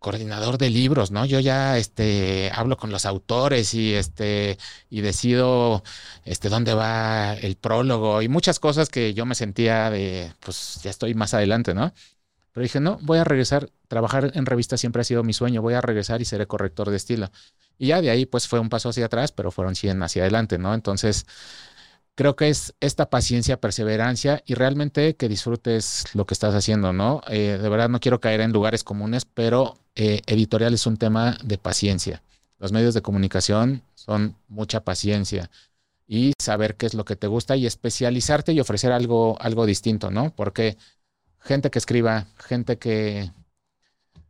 coordinador de libros, ¿no? Yo ya este hablo con los autores y este y decido este dónde va el prólogo y muchas cosas que yo me sentía de pues ya estoy más adelante, ¿no? Pero dije, "No, voy a regresar, trabajar en revista siempre ha sido mi sueño, voy a regresar y seré corrector de estilo." Y ya de ahí pues fue un paso hacia atrás, pero fueron 100 hacia adelante, ¿no? Entonces, creo que es esta paciencia, perseverancia y realmente que disfrutes lo que estás haciendo, ¿no? Eh, de verdad no quiero caer en lugares comunes, pero eh, editorial es un tema de paciencia. Los medios de comunicación son mucha paciencia y saber qué es lo que te gusta y especializarte y ofrecer algo, algo distinto, ¿no? Porque gente que escriba, gente que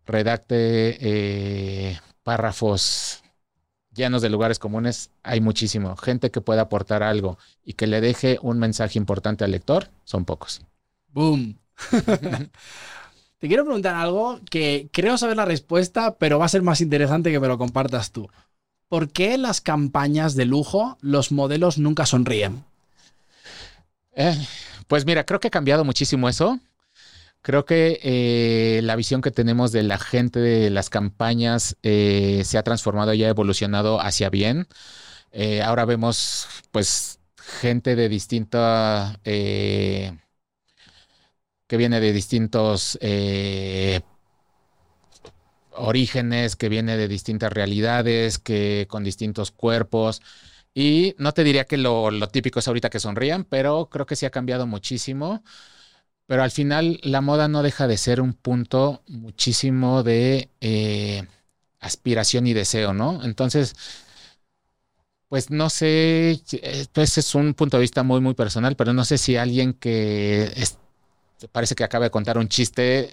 redacte eh, párrafos llenos de lugares comunes, hay muchísimo. Gente que pueda aportar algo y que le deje un mensaje importante al lector, son pocos. Boom. Te quiero preguntar algo que creo saber la respuesta, pero va a ser más interesante que me lo compartas tú. ¿Por qué en las campañas de lujo los modelos nunca sonríen? Eh, pues mira, creo que ha cambiado muchísimo eso. Creo que eh, la visión que tenemos de la gente de las campañas eh, se ha transformado y ha evolucionado hacia bien. Eh, ahora vemos, pues, gente de distinta. que viene de distintos orígenes, que viene de distintas realidades, que con distintos cuerpos. Y no te diría que lo, lo típico es ahorita que sonrían, pero creo que sí ha cambiado muchísimo. Pero al final la moda no deja de ser un punto muchísimo de eh, aspiración y deseo, ¿no? Entonces, pues no sé, pues es un punto de vista muy, muy personal, pero no sé si alguien que parece que acaba de contar un chiste,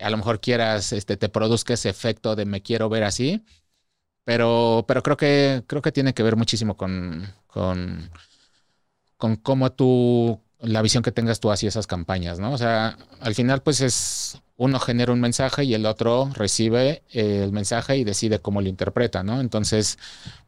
a lo mejor quieras, este, te produzca ese efecto de me quiero ver así, pero, pero creo que, creo que tiene que ver muchísimo con, con, con cómo tú la visión que tengas tú hacia esas campañas, ¿no? O sea, al final pues es uno genera un mensaje y el otro recibe eh, el mensaje y decide cómo lo interpreta, ¿no? Entonces,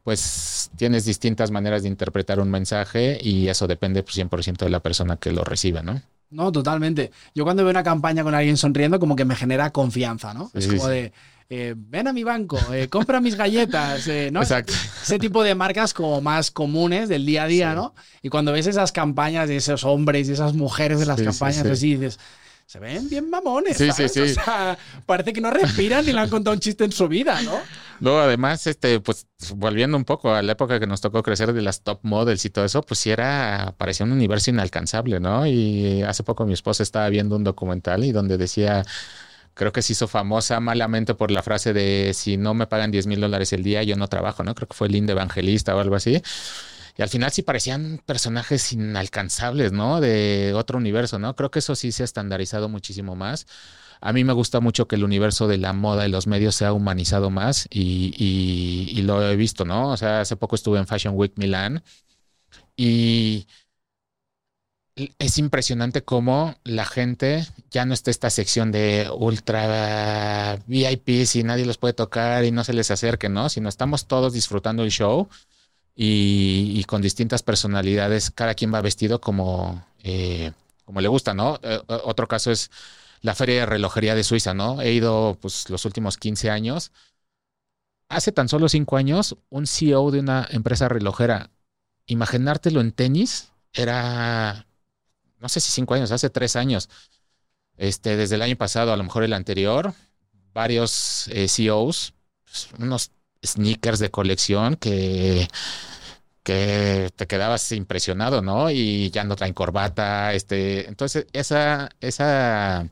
pues tienes distintas maneras de interpretar un mensaje y eso depende pues, 100% de la persona que lo recibe, ¿no? No, totalmente. Yo cuando veo una campaña con alguien sonriendo, como que me genera confianza, ¿no? es como de, eh, ven a mi banco, eh, compra mis galletas, eh, ¿no? Exacto. Ese tipo de marcas como más comunes del día a día, ¿no? Y cuando ves esas campañas de esos hombres y esas mujeres de las campañas, así dices, se ven bien mamones. Sí, sí, sí. O sea, parece que no respiran ni le han contado un chiste en su vida, ¿no? Luego, además, este, pues, volviendo un poco a la época que nos tocó crecer de las top models y todo eso, pues sí era, parecía un universo inalcanzable, ¿no? Y hace poco mi esposa estaba viendo un documental y donde decía creo que se hizo famosa malamente por la frase de si no me pagan 10 mil dólares el día, yo no trabajo, ¿no? Creo que fue el Evangelista o algo así. Y al final sí parecían personajes inalcanzables, ¿no? De otro universo, ¿no? Creo que eso sí se ha estandarizado muchísimo más. A mí me gusta mucho que el universo de la moda y los medios se ha humanizado más y, y lo he visto, ¿no? O sea, hace poco estuve en Fashion Week Milán y es impresionante cómo la gente ya no está esta sección de ultra VIPs y nadie los puede tocar y no se les acerque, ¿no? Sino estamos todos disfrutando el show y, con distintas personalidades, cada quien va vestido como, eh, como le gusta, ¿no? Eh, otro caso es la Feria de Relojería de Suiza, ¿no? He ido pues los últimos 15 años. Hace tan solo 5 años, un CEO de una empresa relojera, imaginártelo en tenis, era no sé si cinco años, hace tres años, este, desde el año pasado, a lo mejor el anterior, varios eh, CEOs, pues, unos sneakers de colección que, que te quedabas impresionado, ¿no? Y ya no traen corbata, este, entonces esa, esa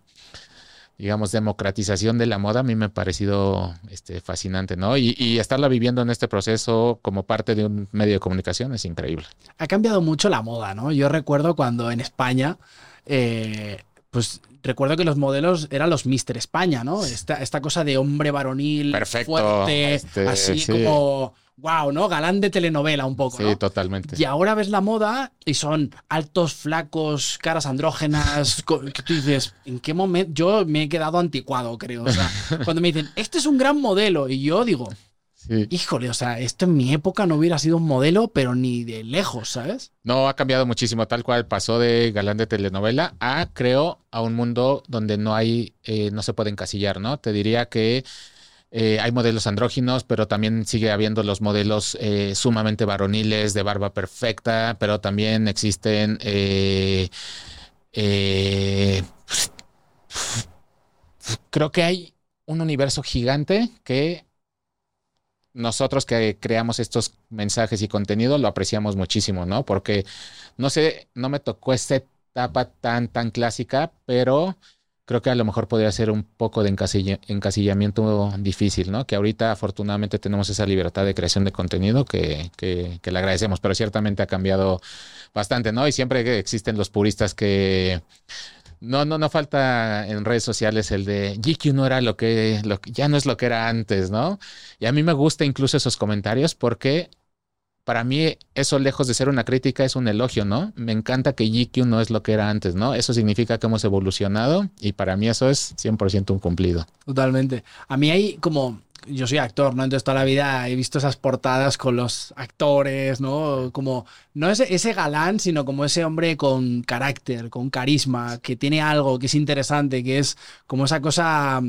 digamos, democratización de la moda a mí me ha parecido este, fascinante, ¿no? Y, estarla viviendo en este proceso como parte de un medio de comunicación es increíble. Ha cambiado mucho la moda, ¿no? Yo recuerdo cuando en España, eh, pues recuerdo que los modelos eran los Mister España, ¿no? Esta, esta cosa de hombre varonil, fuerte, este, así como wow, ¿no? Galán de telenovela un poco. Sí, totalmente. Y ahora ves la moda y son altos, flacos, caras andrógenas. que tú dices, ¿en qué momento? Yo me he quedado anticuado, creo. O sea, cuando me dicen, este es un gran modelo, y yo digo, híjole, o sea, esto en mi época no hubiera sido un modelo, pero ni de lejos, ¿sabes? No, ha cambiado muchísimo, tal cual pasó de galán de telenovela a, creo, a un mundo donde no hay, eh, no se puede encasillar, ¿no? Te diría que eh, hay modelos andróginos, pero también sigue habiendo los modelos eh, sumamente varoniles de barba perfecta, pero también existen creo que hay un universo gigante que nosotros que creamos estos mensajes y contenido lo apreciamos muchísimo, ¿no? Porque no sé, no me tocó esta etapa tan, tan clásica, pero creo que a lo mejor podría ser un poco de encasillamiento difícil, ¿no? Que ahorita afortunadamente tenemos esa libertad de creación de contenido que, que, le agradecemos, pero ciertamente ha cambiado bastante, ¿no? Y siempre existen los puristas que no, no, no falta en redes sociales el de GQ no era lo que, ya no es lo que era antes, ¿no? Y a mí me gusta incluso esos comentarios porque para mí eso lejos de ser una crítica es un elogio, ¿no? Me encanta que GQ no es lo que era antes, ¿no? Eso significa que hemos evolucionado y para mí eso es 100% un cumplido. Totalmente. A mí hay como yo soy actor, ¿no? Entonces toda la vida he visto esas portadas con los actores, ¿no? Como, no ese, ese galán, sino como ese hombre con carácter, con carisma, que tiene algo, que es interesante, que es como esa cosa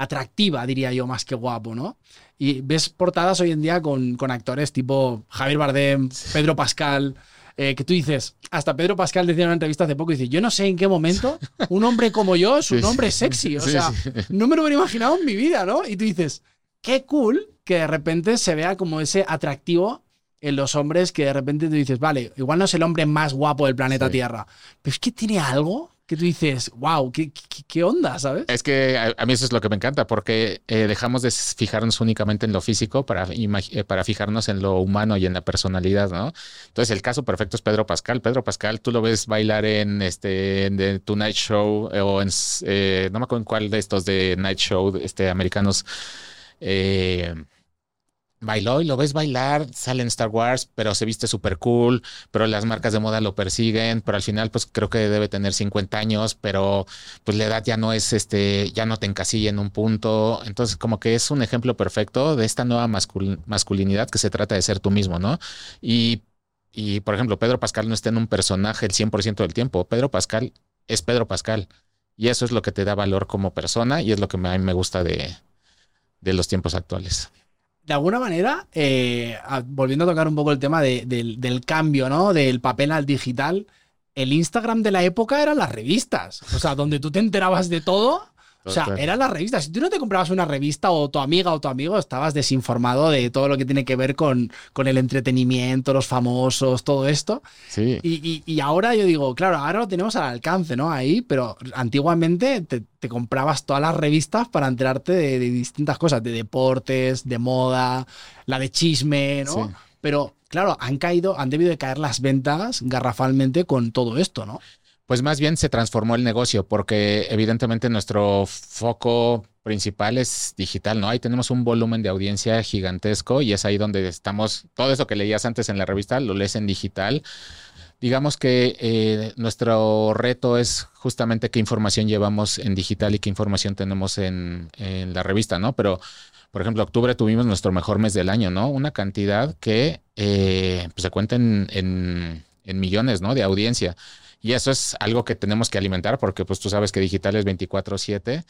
atractiva, diría yo, más que guapo, ¿no? Y ves portadas hoy en día con, con actores tipo Javier Bardem, Pedro Pascal, eh, que tú dices, hasta Pedro Pascal decía en una entrevista hace poco, dice, yo no sé en qué momento un hombre como yo es un hombre sexy, o sea, no me lo hubiera imaginado en mi vida, ¿no? Y tú dices, qué cool que de repente se vea como ese atractivo en los hombres que de repente tú dices, vale, igual no es el hombre más guapo del planeta Tierra, pero es que tiene algo que tú dices, wow, ¿qué, qué, onda, ¿sabes? Es que a, mí eso es lo que me encanta, porque eh, dejamos de fijarnos únicamente en lo físico para, eh, para fijarnos en lo humano y en la personalidad, ¿no? Entonces, el caso perfecto es Pedro Pascal. Pedro Pascal, tú lo ves bailar en este en The Tonight Show eh, o en, no me acuerdo en cuál de estos de Night Show, este, americanos eh, bailó y lo ves bailar, sale en Star Wars, pero se viste súper cool, pero las marcas de moda lo persiguen, pero al final pues creo que debe tener 50 años, pero pues la edad ya no es este, ya no te encasilla en un punto, entonces como que es un ejemplo perfecto de esta nueva masculinidad que se trata de ser tú mismo, ¿no? Y, y por ejemplo, Pedro Pascal no está en un personaje el 100% del tiempo, Pedro Pascal es Pedro Pascal. Y eso es lo que te da valor como persona y es lo que a mí me gusta de, de los tiempos actuales. De alguna manera, eh, volviendo a tocar un poco el tema del, cambio, ¿no? Del papel al digital, el Instagram de la época eran las revistas. O sea, donde tú te enterabas de todo o sea, eran las revistas. Si tú no te comprabas una revista o tu amiga o tu amigo, estabas desinformado de todo lo que tiene que ver con, con el entretenimiento, los famosos, todo esto. Sí. Y, ahora yo digo, claro, ahora lo tenemos al alcance, ¿no? Ahí, pero antiguamente te, comprabas todas las revistas para enterarte de, distintas cosas, de deportes, de moda, la de chisme, ¿no? Pero claro, han caído, han debido de caer las ventas garrafalmente con todo esto, ¿no? Pues más bien se transformó el negocio porque evidentemente nuestro foco principal es digital, ¿no? Ahí tenemos un volumen de audiencia gigantesco y es ahí donde estamos, todo eso que leías antes en la revista lo lees en digital. Digamos que eh, nuestro reto es justamente qué información llevamos en digital y qué información tenemos en, la revista, ¿no? Pero, por ejemplo, octubre tuvimos nuestro mejor mes del año, ¿no? Una cantidad que eh, pues se cuenta en, en millones, ¿no? De audiencia. Y eso es algo que tenemos que alimentar porque pues tú sabes que digital es 24/7,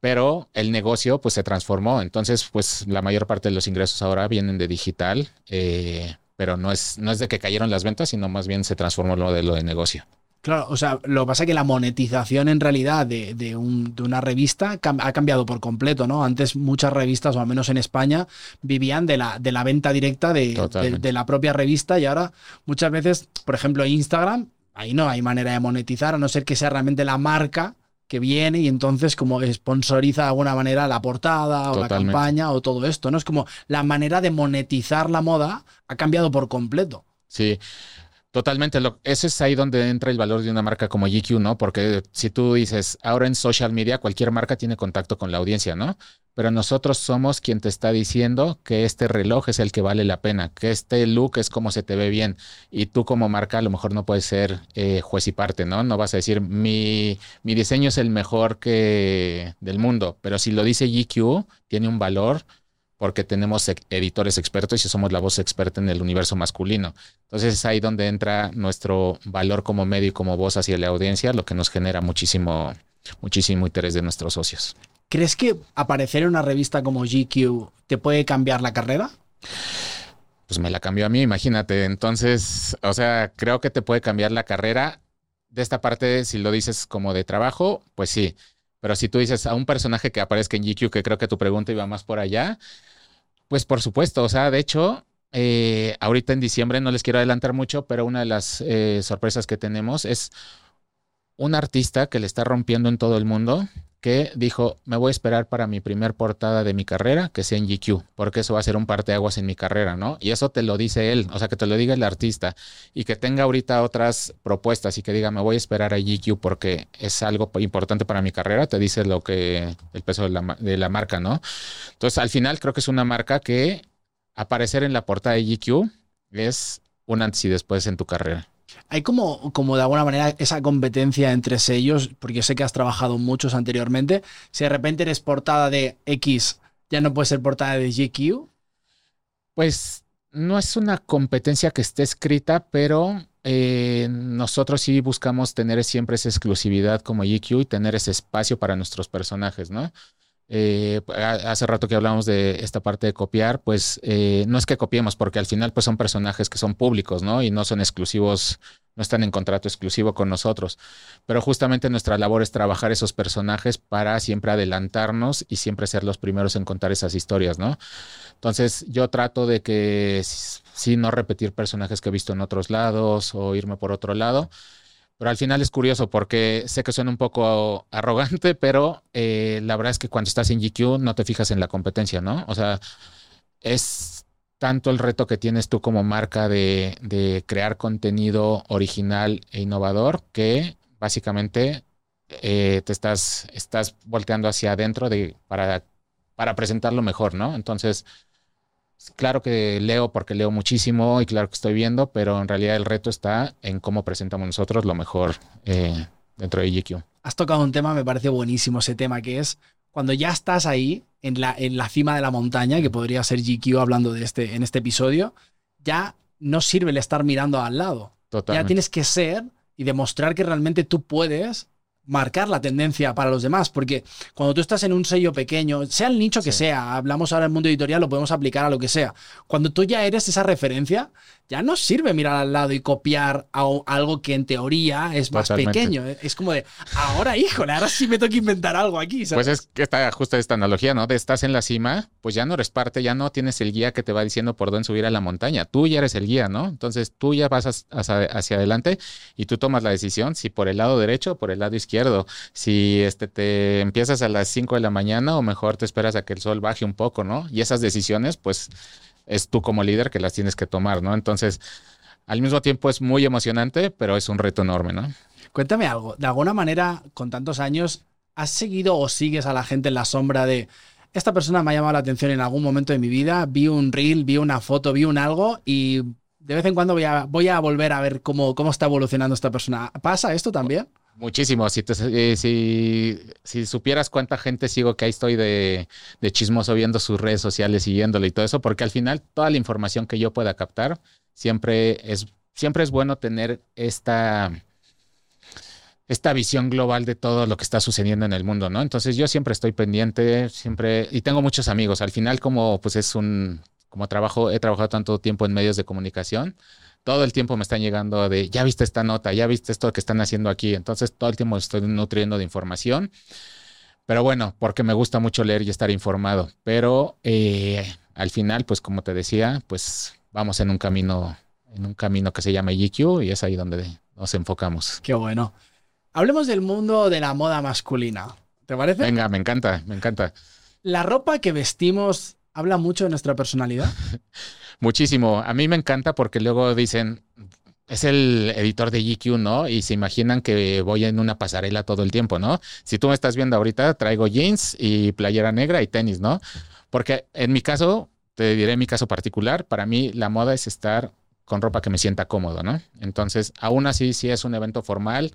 pero el negocio pues se transformó. Entonces pues la mayor parte de los ingresos ahora vienen de digital, eh, pero no es, no es de que cayeron las ventas, sino más bien se transformó el modelo de negocio. Claro, o sea, lo que pasa es que la monetización en realidad de, de, una revista ha cambiado por completo, ¿no? Antes muchas revistas, o al menos en España, vivían de la, de la venta directa de, de, la propia revista y ahora muchas veces, por ejemplo, Instagram ahí no hay manera de monetizar, a no ser que sea realmente la marca que viene y entonces como sponsoriza de alguna manera la portada o la campaña o todo esto, ¿no? Es como la manera de monetizar la moda ha cambiado por completo. Sí. Totalmente, lo, ese es ahí donde entra el valor de una marca como GQ, ¿no? Porque si tú dices, ahora en social media cualquier marca tiene contacto con la audiencia, ¿no? Pero nosotros somos quien te está diciendo que este reloj es el que vale la pena, que este look es como se te ve bien. Y tú como marca a lo mejor no puedes ser eh, juez y parte, ¿no? No vas a decir, mi, mi diseño es el mejor que del mundo, pero si lo dice GQ, tiene un valor porque tenemos editores expertos y somos la voz experta en el universo masculino. Entonces es ahí donde entra nuestro valor como medio y como voz hacia la audiencia, lo que nos genera muchísimo, muchísimo interés de nuestros socios. ¿Crees que aparecer en una revista como GQ te puede cambiar la carrera? Pues me la cambió a mí, imagínate. Entonces, o sea, creo que te puede cambiar la carrera. De esta parte, si lo dices como de trabajo, pues sí. Pero si tú dices a un personaje que aparezca en GQ, que creo que tu pregunta iba más por allá, pues por supuesto, o sea, de hecho, eh, ahorita en diciembre no les quiero adelantar mucho, pero una de las eh, sorpresas que tenemos es un artista que le está rompiendo en todo el mundo, que dijo, me voy a esperar para mi primer portada de mi carrera, que sea en GQ, porque eso va a ser un parteaguas en mi carrera, ¿no? Y eso te lo dice él, o sea, que te lo diga el artista y que tenga ahorita otras propuestas y que diga, me voy a esperar a GQ porque es algo importante para mi carrera, te dice lo que, el peso de la, de la marca, ¿no? Entonces, al final creo que es una marca que aparecer en la portada de GQ es un antes y después en tu carrera. Hay como, como de alguna manera esa competencia entre sellos, porque sé que has trabajado muchos anteriormente. Si de repente eres portada de X, ya no puedes ser portada de GQ. Pues no es una competencia que esté escrita, pero eh, nosotros sí buscamos tener siempre esa exclusividad como GQ y tener ese espacio para nuestros personajes, ¿no? Eh, hace rato que hablamos de esta parte de copiar, pues eh, no es que copiemos, porque al final pues son personajes que son públicos, ¿no? Y no son exclusivos, no están en contrato exclusivo con nosotros. Pero justamente nuestra labor es trabajar esos personajes para siempre adelantarnos y siempre ser los primeros en contar esas historias, ¿no? Entonces yo trato de que sí, no repetir personajes que he visto en otros lados o irme por otro lado pero al final es curioso porque sé que suena un poco arrogante, pero eh, la verdad es que cuando estás en GQ no te fijas en la competencia, ¿no? O sea, es tanto el reto que tienes tú como marca de, crear contenido original e innovador que básicamente eh, te estás, estás volteando hacia adentro de, para, para presentarlo mejor, ¿no? Entonces, Claro que leo porque leo muchísimo y claro que estoy viendo, pero en realidad el reto está en cómo presentamos nosotros lo mejor eh, dentro de GQ. Has tocado un tema, me parece buenísimo ese tema, que es cuando ya estás ahí, en la, en la cima de la montaña, que podría ser GQ hablando de este, en este episodio, ya no sirve el estar mirando al lado. Ya tienes que ser y demostrar que realmente tú puedes marcar la tendencia para los demás, porque cuando tú estás en un sello pequeño, sea el nicho que sea, hablamos ahora en el mundo editorial, lo podemos aplicar a lo que sea, cuando tú ya eres esa referencia, ya no sirve mirar al lado y copiar algo que en teoría es más pequeño. Es como de, ahora, híjole, ahora sí me tengo que inventar algo aquí. Pues es que está justo esta analogía, ¿no? De estás en la cima, pues ya no eres parte, ya no tienes el guía que te va diciendo por dónde subir a la montaña. Tú ya eres el guía, ¿no? Entonces tú ya vas hacia, adelante y tú tomas la decisión si por el lado derecho o por el lado izquierdo. Si este, te empiezas a las 5 de la mañana o mejor te esperas a que el sol baje un poco, ¿no? Y esas decisiones, pues es tú como líder que las tienes que tomar, ¿no? Entonces, al mismo tiempo es muy emocionante, pero es un reto enorme, ¿no? Cuéntame algo, de alguna manera, con tantos años, ¿has seguido o sigues a la gente en la sombra de esta persona me ha llamado la atención en algún momento de mi vida, vi un reel, vi una foto, vi un algo y de vez en cuando voy a, voy a volver a ver cómo, cómo está evolucionando esta persona. ¿Pasa esto también? Muchísimo. Si, eh, si, supieras cuánta gente sigo que ahí estoy de, chismoso viendo sus redes sociales, siguiéndole y todo eso, porque al final toda la información que yo pueda captar, siempre es, siempre es bueno tener esta, esta visión global de todo lo que está sucediendo en el mundo, ¿no? Entonces yo siempre estoy pendiente, siempre, y tengo muchos amigos. Al final, como pues es un, como trabajo, he trabajado tanto tiempo en medios de comunicación, todo el tiempo me están llegando de, ya viste esta nota, ya viste esto que están haciendo aquí. Entonces todo el tiempo estoy nutriendo de información. Pero bueno, porque me gusta mucho leer y estar informado. Pero eh, al final, pues como te decía, pues vamos en un camino, en un camino que se llama GQ y es ahí donde nos enfocamos. Qué bueno. Hablemos del mundo de la moda masculina. ¿Te parece? Venga, me encanta, me encanta. La ropa que vestimos habla mucho de nuestra personalidad. Muchísimo. A mí me encanta porque luego dicen, es el editor de GQ, ¿no? Y se imaginan que voy en una pasarela todo el tiempo, ¿no? Si tú me estás viendo ahorita, traigo jeans y playera negra y tenis, ¿no? Porque en mi caso, te diré mi caso particular, para mí la moda es estar con ropa que me sienta cómodo, ¿no? Entonces, aún así, si es un evento formal,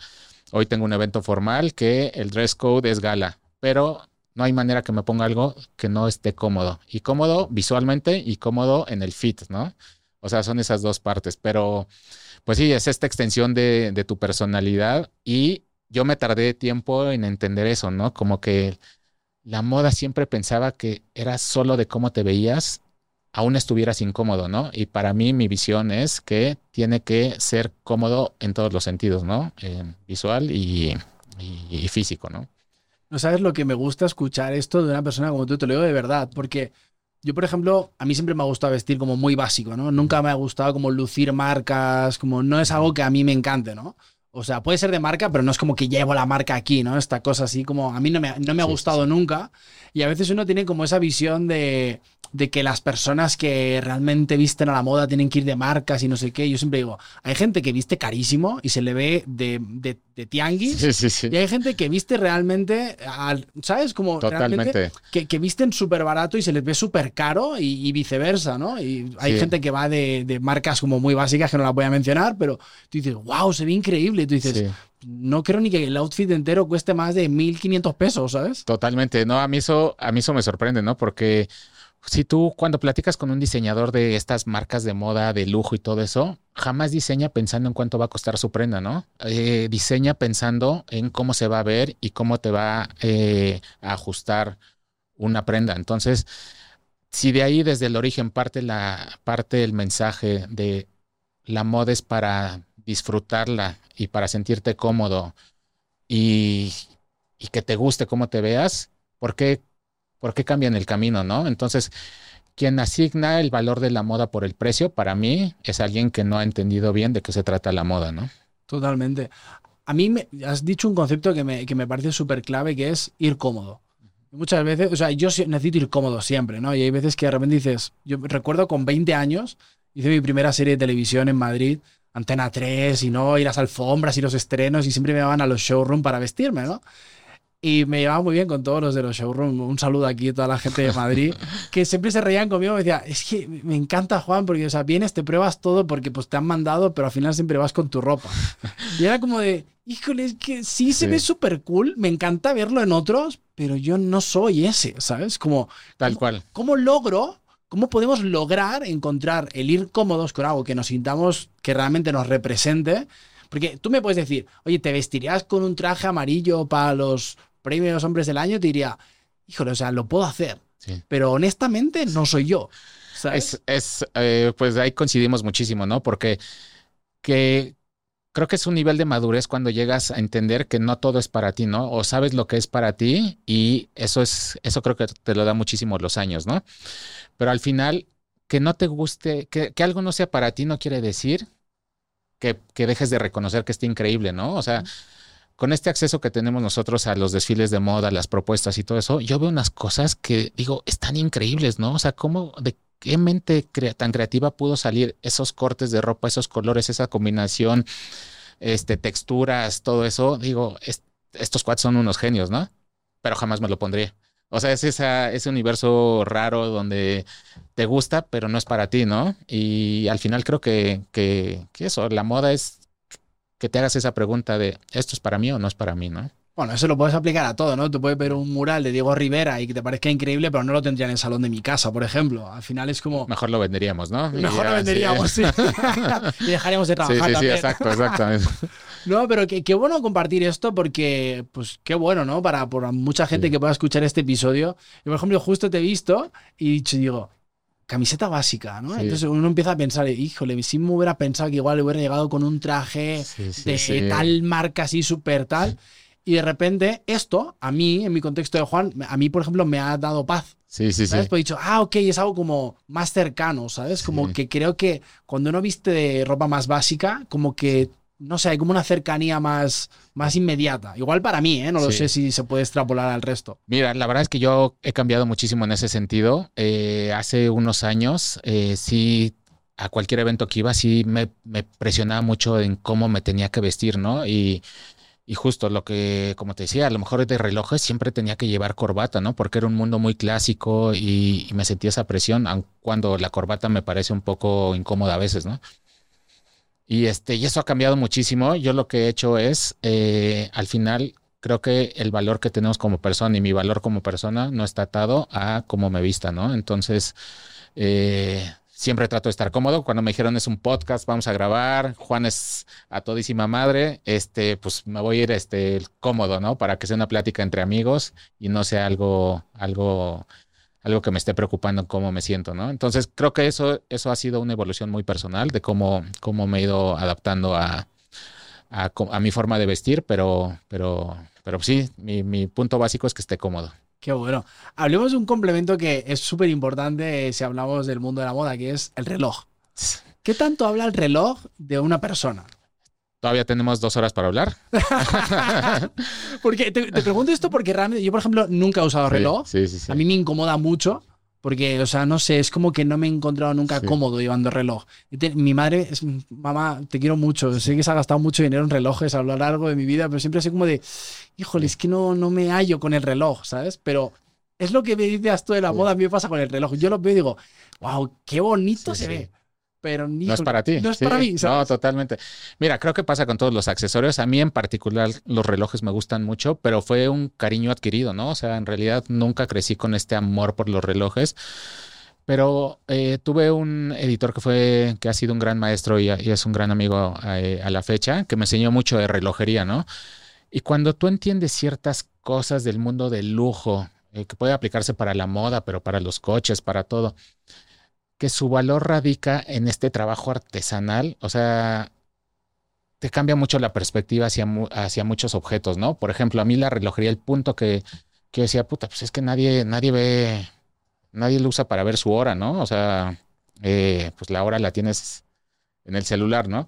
hoy tengo un evento formal que el dress code es gala, pero no hay manera que me ponga algo que no esté cómodo. Y cómodo visualmente y cómodo en el fit, ¿no? O sea, son esas dos partes. Pero, pues sí, es esta extensión de, tu personalidad. Y yo me tardé tiempo en entender eso, ¿no? Como que la moda siempre pensaba que era solo de cómo te veías, aún estuvieras incómodo, ¿no? Y para mí mi visión es que tiene que ser cómodo en todos los sentidos, ¿no? visual y, físico, ¿no? No sabes lo que me gusta escuchar esto de una persona como tú, te lo digo de verdad, porque yo, por ejemplo, a mí siempre me ha gustado vestir como muy básico, ¿no? Nunca me ha gustado como lucir marcas, como no es algo que a mí me encante, ¿no? O sea, puede ser de marca, pero no es como que llevo la marca aquí, ¿no? Esta cosa así como a mí no me, no me ha gustado nunca. Y a veces uno tiene como esa visión de, de que las personas que realmente visten a la moda tienen que ir de marcas y no sé qué. Yo siempre digo, hay gente que viste carísimo y se le ve de, de, de tianguis. y hay gente que viste realmente, ¿sabes? Como Totalmente. que, que, visten súper barato y se les ve súper caro y, viceversa, ¿no? Y hay gente que va de, de, marcas como muy básicas que no las voy a mencionar, pero tú dices, wow, se ve increíble. Y tú dices, no creo ni que el outfit entero cueste más de 1500 pesos, ¿sabes? Totalmente. No, a mí eso, a mí eso me sorprende, ¿no? Porque si tú cuando platicas con un diseñador de estas marcas de moda, de lujo y todo eso, jamás diseña pensando en cuánto va a costar su prenda, ¿no? Eh, diseña pensando en cómo se va a ver y cómo te va eh, a ajustar una prenda. Entonces, si de ahí desde el origen parte la parte el mensaje de la moda es para disfrutarla y para sentirte cómodo y, y que te guste cómo te veas, ¿por qué ¿por qué cambian el camino, no? Entonces, quien asigna el valor de la moda por el precio, para mí, es alguien que no ha entendido bien de qué se trata la moda, ¿no? Totalmente. A mí me has dicho un concepto que me, que me parece súper clave, que es ir cómodo. Muchas veces, o sea, yo necesito ir cómodo siempre, ¿no? Y hay veces que de repente dices, yo recuerdo con 20 años, hice mi primera serie de televisión en Madrid, Antena 3, y no, y las alfombras y los estrenos, y siempre me daban a los showroom para vestirme, ¿no? Y me llevaba muy bien con todos los de los showrooms. Un saludo aquí a toda la gente de Madrid, que siempre se reían conmigo. Me decía, es que me encanta Juan, porque, o sea, vienes, te pruebas todo porque pues te han mandado, pero al final siempre vas con tu ropa. Y era como de, híjole, es que sí se ve súper cool, me encanta verlo en otros, pero yo no soy ese, ¿sabes? Como, tal cual. ¿Cómo logro ¿Cómo podemos lograr encontrar el ir cómodos con algo que nos sintamos que realmente nos represente? Porque tú me puedes decir, oye, ¿te vestirías con un traje amarillo para los premios hombres del año, te diría, híjole, o sea, lo puedo hacer. Pero honestamente no soy yo. Es, es eh, pues ahí coincidimos muchísimo, ¿no? Porque que creo que es un nivel de madurez cuando llegas a entender que no todo es para ti, ¿no? O sabes lo que es para ti y eso es, eso creo que te lo da muchísimo los años, ¿no? Pero al final, que no te guste, que, que algo no sea para ti no quiere decir que, que, dejes de reconocer que está increíble, ¿no? O sea, con este acceso que tenemos nosotros a los desfiles de moda, las propuestas y todo eso, yo veo unas cosas que digo, están increíbles, ¿no? O sea, ¿cómo, de qué mente tan creativa pudo salir esos cortes de ropa, esos colores, esa combinación, este, texturas, todo eso? Digo, estos cuatro son unos genios, ¿no? Pero jamás me lo pondría. O sea, es ese universo raro donde te gusta, pero no es para ti, ¿no? Y al final creo que, que, que eso, la moda es que te hagas esa pregunta de esto es para mí o no es para mí, ¿no? Bueno, eso lo puedes aplicar a todo, ¿no? Tú puedes ver un mural de Diego Rivera y que te parezca increíble, pero no lo tendría en el salón de mi casa, por ejemplo. Al final es como. Mejor lo venderíamos, ¿no? Mejor lo venderíamos, sí. y dejaríamos de trabajar. Sí, sí, sí, exacto, exactamente. no, pero qué, bueno compartir esto porque, pues qué bueno, ¿no? Para por mucha gente que pueda escuchar este episodio. Yo, por ejemplo, justo te he visto y digo, camiseta básica, ¿no? Entonces uno empieza a pensar, híjole, si me hubiera pensado que igual hubiera llegado con un traje de tal marca así súper tal. Y de repente esto, a mí, en mi contexto de Juan, a mí, por ejemplo, me ha dado paz. Sí, sí, ¿sabes? Pues he dicho, ah, ok, es algo como más cercano, ¿sabes? Como que creo que cuando uno viste ropa más básica, como que no sé, hay como una cercanía más, más inmediata. Igual para mí, ¿eh? no lo sé si se puede extrapolar al resto. Mira, la verdad es que yo he cambiado muchísimo en ese sentido. Eh, hace unos años, eh, sí, a cualquier evento que iba, sí me, presionaba mucho en cómo me tenía que vestir, ¿no? Y, y, justo lo que, como te decía, a lo mejor de relojes siempre tenía que llevar corbata, ¿no? Porque era un mundo muy clásico y, y me sentía esa presión, aun cuando la corbata me parece un poco incómoda a veces, ¿no? Y, este, y eso ha cambiado muchísimo. Yo lo que he hecho es, eh, al final, creo que el valor que tenemos como persona y mi valor como persona no está atado a cómo me vista, ¿no? Entonces, eh, siempre trato de estar cómodo. Cuando me dijeron es un podcast, vamos a grabar, Juan es a todísima madre, este, pues me voy a ir este, cómodo, ¿no? Para que sea una plática entre amigos y no sea algo, algo, algo que me esté preocupando en cómo me siento, ¿no? Entonces creo que eso, eso ha sido una evolución muy personal de cómo, cómo me he ido adaptando a, a, mi forma de vestir, pero, pero, pero sí, mi, mi punto básico es que esté cómodo. Qué bueno. Hablemos de un complemento que es súper importante si hablamos del mundo de la moda, que es el reloj. ¿Qué tanto habla el reloj de una persona? Todavía tenemos dos horas para hablar. porque te, pregunto esto porque realmente yo, por ejemplo, nunca he usado reloj. Sí, sí, sí, A mí me incomoda mucho porque, o sea, no sé, es como que no me he encontrado nunca cómodo llevando reloj. mi madre es, mamá, te quiero mucho. Sé que se ha gastado mucho dinero en relojes a lo largo de mi vida, pero siempre así como de, híjole, es que no, no me hallo con el reloj, ¿sabes? Pero es lo que me dices tú de la moda, a mí me pasa con el reloj. Yo lo veo y digo, wow, qué bonito se ve pero no es para ti. No es para mí. No, totalmente. Mira, creo que pasa con todos los accesorios. A mí en particular los relojes me gustan mucho, pero fue un cariño adquirido, ¿no? O sea, en realidad nunca crecí con este amor por los relojes. Pero eh, tuve un editor que fue, que ha sido un gran maestro y, es un gran amigo eh, a, la fecha, que me enseñó mucho de relojería, ¿no? Y cuando tú entiendes ciertas cosas del mundo del lujo, eh, que puede aplicarse para la moda, pero para los coches, para todo, que su valor radica en este trabajo artesanal, o sea, te cambia mucho la perspectiva hacia, hacia muchos objetos, ¿no? Por ejemplo, a mí la relojería, el punto que, que decía, puta, pues es que nadie, nadie ve, nadie lo usa para ver su hora, ¿no? O sea, eh, pues la hora la tienes en el celular, ¿no?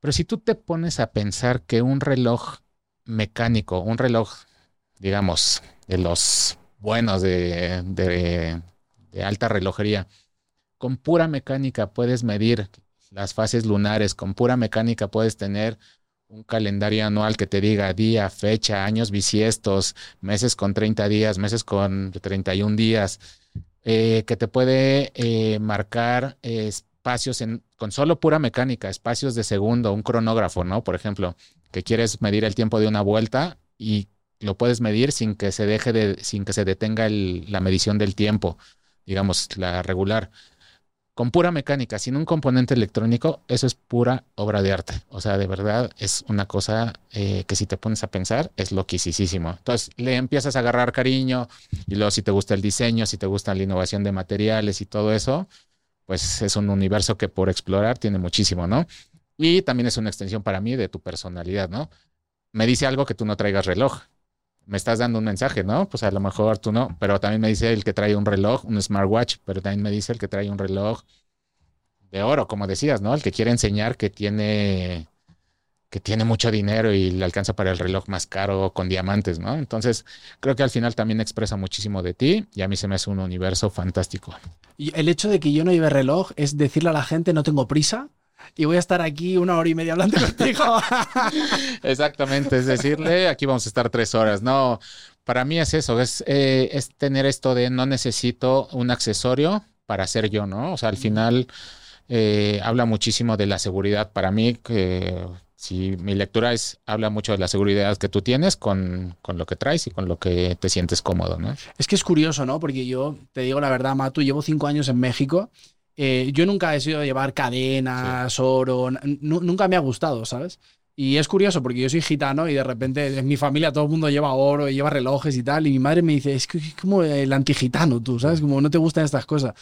Pero si tú te pones a pensar que un reloj mecánico, un reloj, digamos, de los buenos de, de alta relojería, con pura mecánica puedes medir las fases lunares, con pura mecánica puedes tener un calendario anual que te diga día, fecha, años bisiestos, meses con 30 días, meses con 31 días, eh, que te puede eh, marcar espacios en, con solo pura mecánica, espacios de segundo, un cronógrafo, ¿no? Por ejemplo, que quieres medir el tiempo de una vuelta y lo puedes medir sin que se deje de, sin que se detenga la medición del tiempo, digamos, la regular con pura mecánica, sin un componente electrónico, eso es pura obra de arte. O sea, de verdad es una cosa eh, que si te pones a pensar es loquísimo. Entonces le empiezas a agarrar cariño y luego si te gusta el diseño, si te gusta la innovación de materiales y todo eso, pues es un universo que por explorar tiene muchísimo, ¿no? Y también es una extensión para mí de tu personalidad, ¿no? Me dice algo que tú no traigas reloj me estás dando un mensaje, ¿no? Pues a lo mejor tú no, pero también me dice el que trae un reloj, un smartwatch, pero también me dice el que trae un reloj de oro, como decías, ¿no? El que quiere enseñar que tiene que tiene mucho dinero y le alcanza para el reloj más caro con diamantes, ¿no? Entonces, creo que al final también expresa muchísimo de ti y a mí se me hace un universo fantástico. Y el hecho de que yo no lleve reloj es decirle a la gente no tengo prisa, y voy a estar aquí una hora y media hablando contigo. Exactamente, es decirle, aquí vamos a estar tres horas. No, para mí es eso, es, eh, es tener esto de no necesito un accesorio para ser yo, ¿no? O sea, al final eh, habla muchísimo de la seguridad. Para mí, que si mi lectura es, habla mucho de la seguridad que tú tienes con, con, lo que traes y con lo que te sientes cómodo, ¿no? Es que es curioso, ¿no? Porque yo te digo la verdad, Matu, llevo cinco años en México eh, yo nunca he sido llevar cadenas, oro, nunca me ha gustado, ¿sabes? Y es curioso porque yo soy gitano y de repente en mi familia todo el mundo lleva oro y lleva relojes y tal. Y mi madre me dice, es, que, es como el antigitano, tú, ¿sabes? Como no te gustan estas cosas.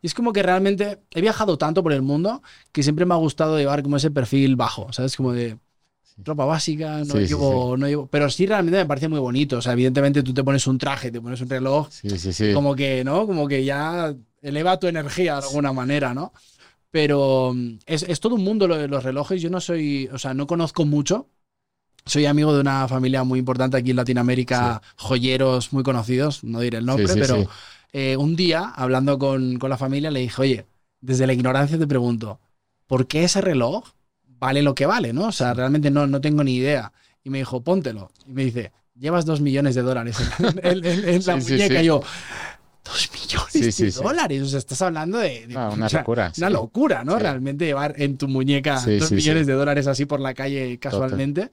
Y es como que realmente he viajado tanto por el mundo que siempre me ha gustado llevar como ese perfil bajo, ¿sabes? Como de ropa básica, no, llevo, no llevo. Pero sí realmente me parece muy bonito. O sea, evidentemente tú te pones un traje, te pones un reloj. Sí, sí, sí. Como que, ¿no? Como que ya eleva tu energía de alguna manera, ¿no? Pero mm, es, todo un mundo lo de los relojes. Yo no soy, o sea, no conozco mucho. Soy amigo de una familia muy importante aquí en Latinoamérica, joyeros muy conocidos, no diré el nombre, pero eh, un día, hablando con, con la familia, le dije, oye, desde la ignorancia te pregunto, ¿por qué ese reloj vale lo que vale, ¿no? O sea, realmente no, no tengo ni idea. Y me dijo, póntelo. Y me dice, llevas dos millones de dólares en, la muñeca. Y yo, dos millones de dólares. O sea, estás hablando de, ah, una, locura. Una locura, ¿no? Realmente llevar en tu muñeca dos millones de dólares así por la calle casualmente.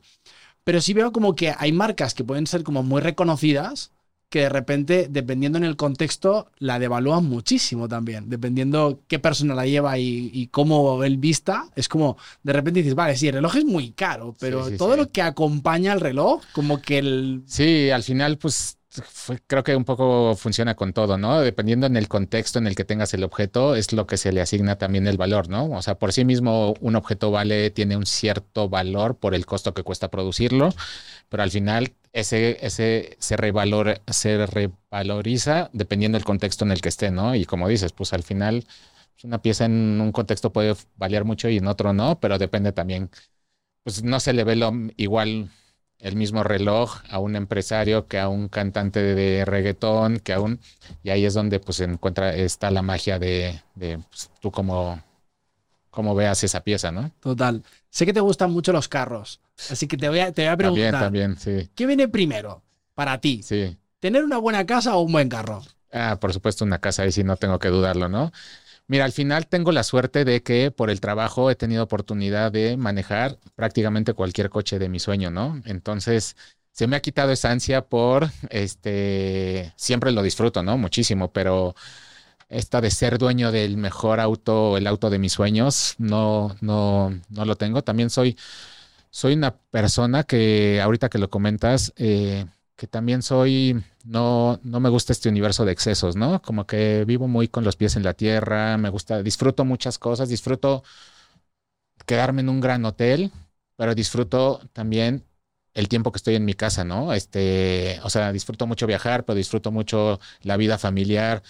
Pero sí veo como que hay marcas que pueden ser como muy reconocidas que de repente, dependiendo en el contexto, la devalúan muchísimo también. Dependiendo qué persona la lleva y, cómo él vista, es como, de repente dices, vale, sí, el reloj es muy caro, pero todo lo que acompaña al reloj, como que el... Sí, al final, pues creo que un poco funciona con todo, ¿no? Dependiendo en el contexto en el que tengas el objeto, es lo que se le asigna también el valor, ¿no? O sea, por sí mismo un objeto vale, tiene un cierto valor por el costo que cuesta producirlo, pero al final ese, ese se, revalor, se revaloriza dependiendo del contexto en el que esté, ¿no? Y como dices, pues al final una pieza en un contexto puede valer mucho y en otro no, pero depende también, pues no se le ve lo igual el mismo reloj a un empresario que a un cantante de reggaetón, que a un... Y ahí es donde pues encuentra, está la magia de, de pues, tú como, como veas esa pieza, ¿no? Total. Sé que te gustan mucho los carros, así que te voy a, te voy a preguntar. También, también, sí. ¿Qué viene primero para ti? Sí. ¿Tener una buena casa o un buen carro? Ah, por supuesto una casa, ahí sí no tengo que dudarlo, ¿no? Mira, al final tengo la suerte de que por el trabajo he tenido oportunidad de manejar prácticamente cualquier coche de mi sueño, ¿no? Entonces, se me ha quitado esa ansia por, este, siempre lo disfruto, ¿no? Muchísimo, pero esta de ser dueño del mejor auto, el auto de mis sueños, no, no, no lo tengo. También soy, soy una persona que, ahorita que lo comentas, eh, que también soy, no, no me gusta este universo de excesos, ¿no? Como que vivo muy con los pies en la tierra, me gusta, disfruto muchas cosas, disfruto quedarme en un gran hotel, pero disfruto también el tiempo que estoy en mi casa, ¿no? Este, o sea, disfruto mucho viajar, pero disfruto mucho la vida familiar,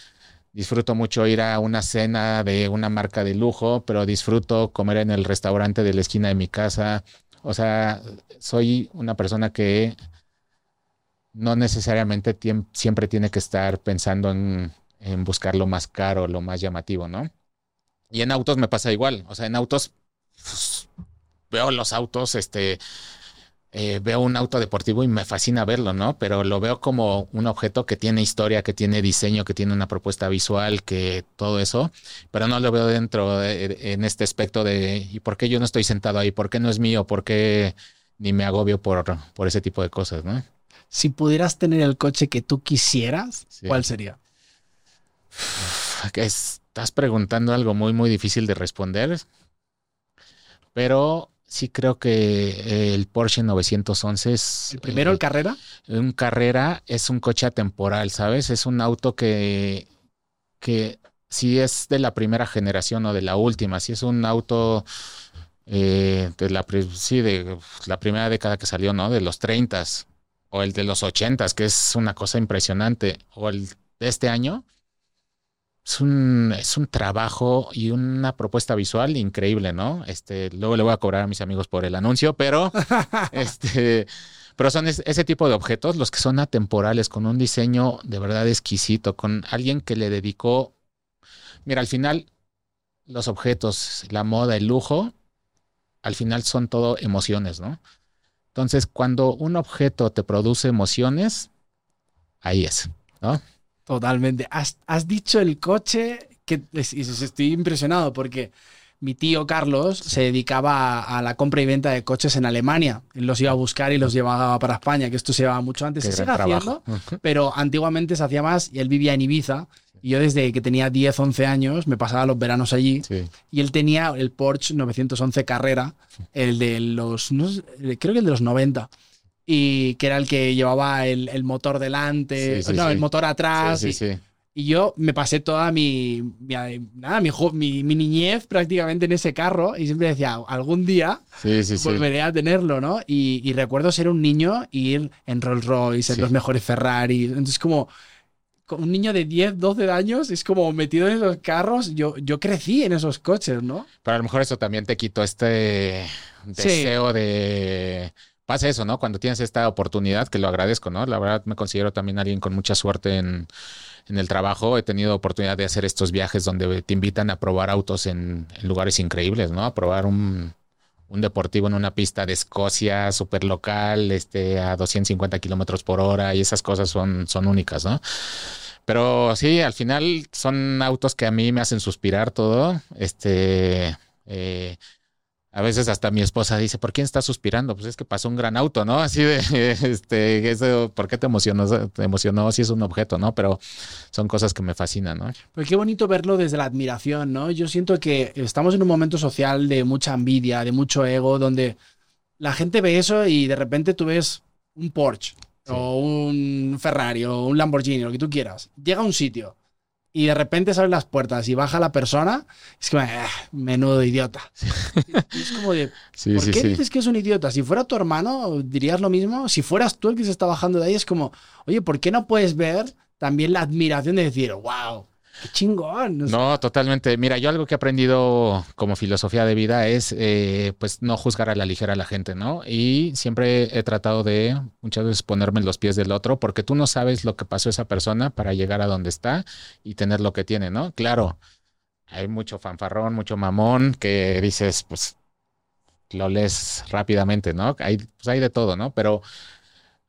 disfruto mucho ir a una cena de una marca de lujo, pero disfruto comer en el restaurante de la esquina de mi casa. O sea, soy una persona que no necesariamente siempre tiene que estar pensando en, buscar lo más caro, lo más llamativo, ¿no? Y en autos me pasa igual. O sea, en autos pues, veo los autos, este, eh, veo un auto deportivo y me fascina verlo, ¿no? Pero lo veo como un objeto que tiene historia, que tiene diseño, que tiene una propuesta visual, que todo eso, pero no lo veo dentro en este aspecto de ¿y por qué yo no estoy sentado ahí? ¿Por qué no es mío? ¿Por qué ni me agobio por, por ese tipo de cosas, ¿no? Si pudieras tener el coche que tú quisieras, ¿cuál sería? Estás preguntando algo muy, muy difícil de responder, pero sí creo que el Porsche 911 es... ¿El primero, el Carrera? Un Carrera es un coche atemporal, ¿sabes? Es un auto que, que si es de la primera generación o de la última, si es un auto... Eh, de la, sí, de la primera década que salió, ¿no? De los 30 o el de los ochentas, que es una cosa impresionante, o el de este año, es un, es un trabajo y una propuesta visual increíble, ¿no? Este, luego le voy a cobrar a mis amigos por el anuncio, pero este, pero son ese tipo de objetos los que son atemporales, con un diseño de verdad exquisito, con alguien que le dedicó. Mira, al final, los objetos, la moda, el lujo, al final son todo emociones, ¿no? Entonces, cuando un objeto te produce emociones, ahí es, ¿no? Totalmente. Has, dicho el coche que estoy impresionado porque mi tío Carlos se dedicaba a, la compra y venta de coches en Alemania. Él los iba a buscar y los llevaba para España, que esto se llevaba mucho antes. se sigue haciendo, pero antiguamente se hacía más y él vivía en Ibiza y yo desde que tenía 10, 11 años me pasaba los veranos allí y él tenía el Porsche 911 Carrera, el de los, creo que el de los 90 y que era el que llevaba el, motor delante, no, el motor atrás. Y, y, yo me pasé toda mi, nada, mi, mi, niñez prácticamente en ese carro y siempre decía, algún día volveré a tenerlo, ¿no? Y, y, recuerdo ser un niño, ir en Rolls Royce, en los mejores Ferrari. Entonces, como un niño de 10, 12 años es como metido en esos carros. Yo, yo crecí en esos coches, ¿no? Pero a lo mejor eso también te quitó este deseo de... Pasa eso, ¿no? Cuando tienes esta oportunidad, que lo agradezco, ¿no? La verdad me considero también alguien con mucha suerte en, en el trabajo. He tenido oportunidad de hacer estos viajes donde te invitan a probar autos en, en lugares increíbles, ¿no? A probar un, un deportivo en una pista de Escocia súper local, este, a 250 kilómetros por hora y esas cosas son, son únicas, ¿no? Pero sí, al final son autos que a mí me hacen suspirar todo. Este, eh, a veces hasta mi esposa dice, ¿por quién estás suspirando? Pues es que pasó un gran auto, ¿no? Así de, este, eso, ¿por qué te emocionó? Te emocionó si es un objeto, ¿no? Pero son cosas que me fascinan, ¿no? Pues qué bonito verlo desde la admiración, ¿no? Yo siento que estamos en un momento social de mucha envidia, de mucho ego, donde la gente ve eso y de repente tú ves un Porsche o un Ferrari o un Lamborghini, lo que tú quieras. Llega a un sitio y de repente salen las puertas y baja la persona, es como, eh, menudo idiota. es como de, ¿por qué dices que es un idiota? Si fuera tu hermano, dirías lo mismo. Si fueras tú el que se está bajando de ahí, es como, oye, ¿por qué no puedes ver también la admiración de decir, wow, Qué chingón. No, totalmente. Mira, yo algo que he aprendido como filosofía de vida es eh, pues no juzgar a la ligera a la gente, ¿no? Y siempre he tratado de muchas veces ponerme en los pies del otro porque tú no sabes lo que pasó esa persona para llegar a donde está y tener lo que tiene, ¿no? Claro, hay mucho fanfarrón, mucho mamón que dices, pues lo lees rápidamente, ¿no? Hay, pues hay de todo, ¿no? Pero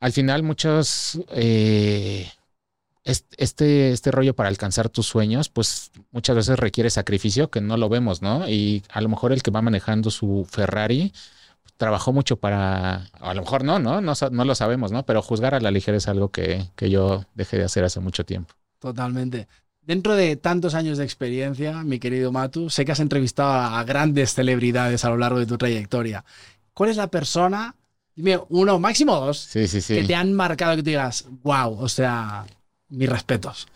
al final muchos... Eh, este, este rollo para alcanzar tus sueños, pues muchas veces requiere sacrificio que no lo vemos, ¿no? Y a lo mejor el que va manejando su Ferrari trabajó mucho para, a lo mejor no, ¿no? No, no lo sabemos, ¿no? Pero juzgar a la ligera es algo que, que yo dejé de hacer hace mucho tiempo. Totalmente. Dentro de tantos años de experiencia, mi querido Matu, sé que has entrevistado a grandes celebridades a lo largo de tu trayectoria. ¿Cuál es la persona, dime uno, máximo dos, sí, sí, sí. que te han marcado que te digas, wow, o sea, mis respetos.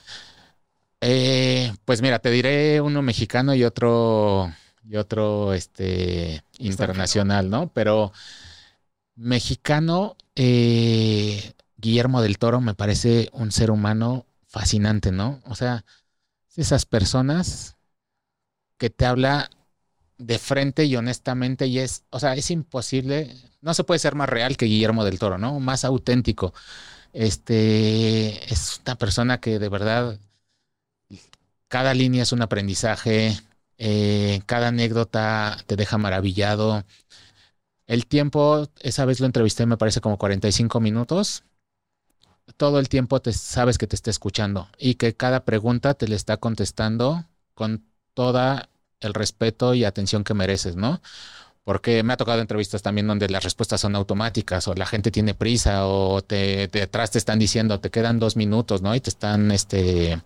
Eh, pues mira, te diré uno mexicano y otro y otro este internacional, ¿no? Pero mexicano, eh, Guillermo del Toro me parece un ser humano fascinante, ¿no? O sea, esas personas que te habla de frente y honestamente y es, o sea, es imposible, no se puede ser más real que Guillermo del Toro, ¿no? Más auténtico. Este es una persona que de verdad cada línea es un aprendizaje, eh, cada anécdota te deja maravillado. El tiempo, esa vez lo entrevisté, me parece como 45 minutos. Todo el tiempo te sabes que te está escuchando y que cada pregunta te le está contestando con toda el respeto y atención que mereces, ¿no? Porque me ha tocado entrevistas también donde las respuestas son automáticas o la gente tiene prisa o te, detrás te están diciendo te quedan dos minutos, ¿no? Y te están este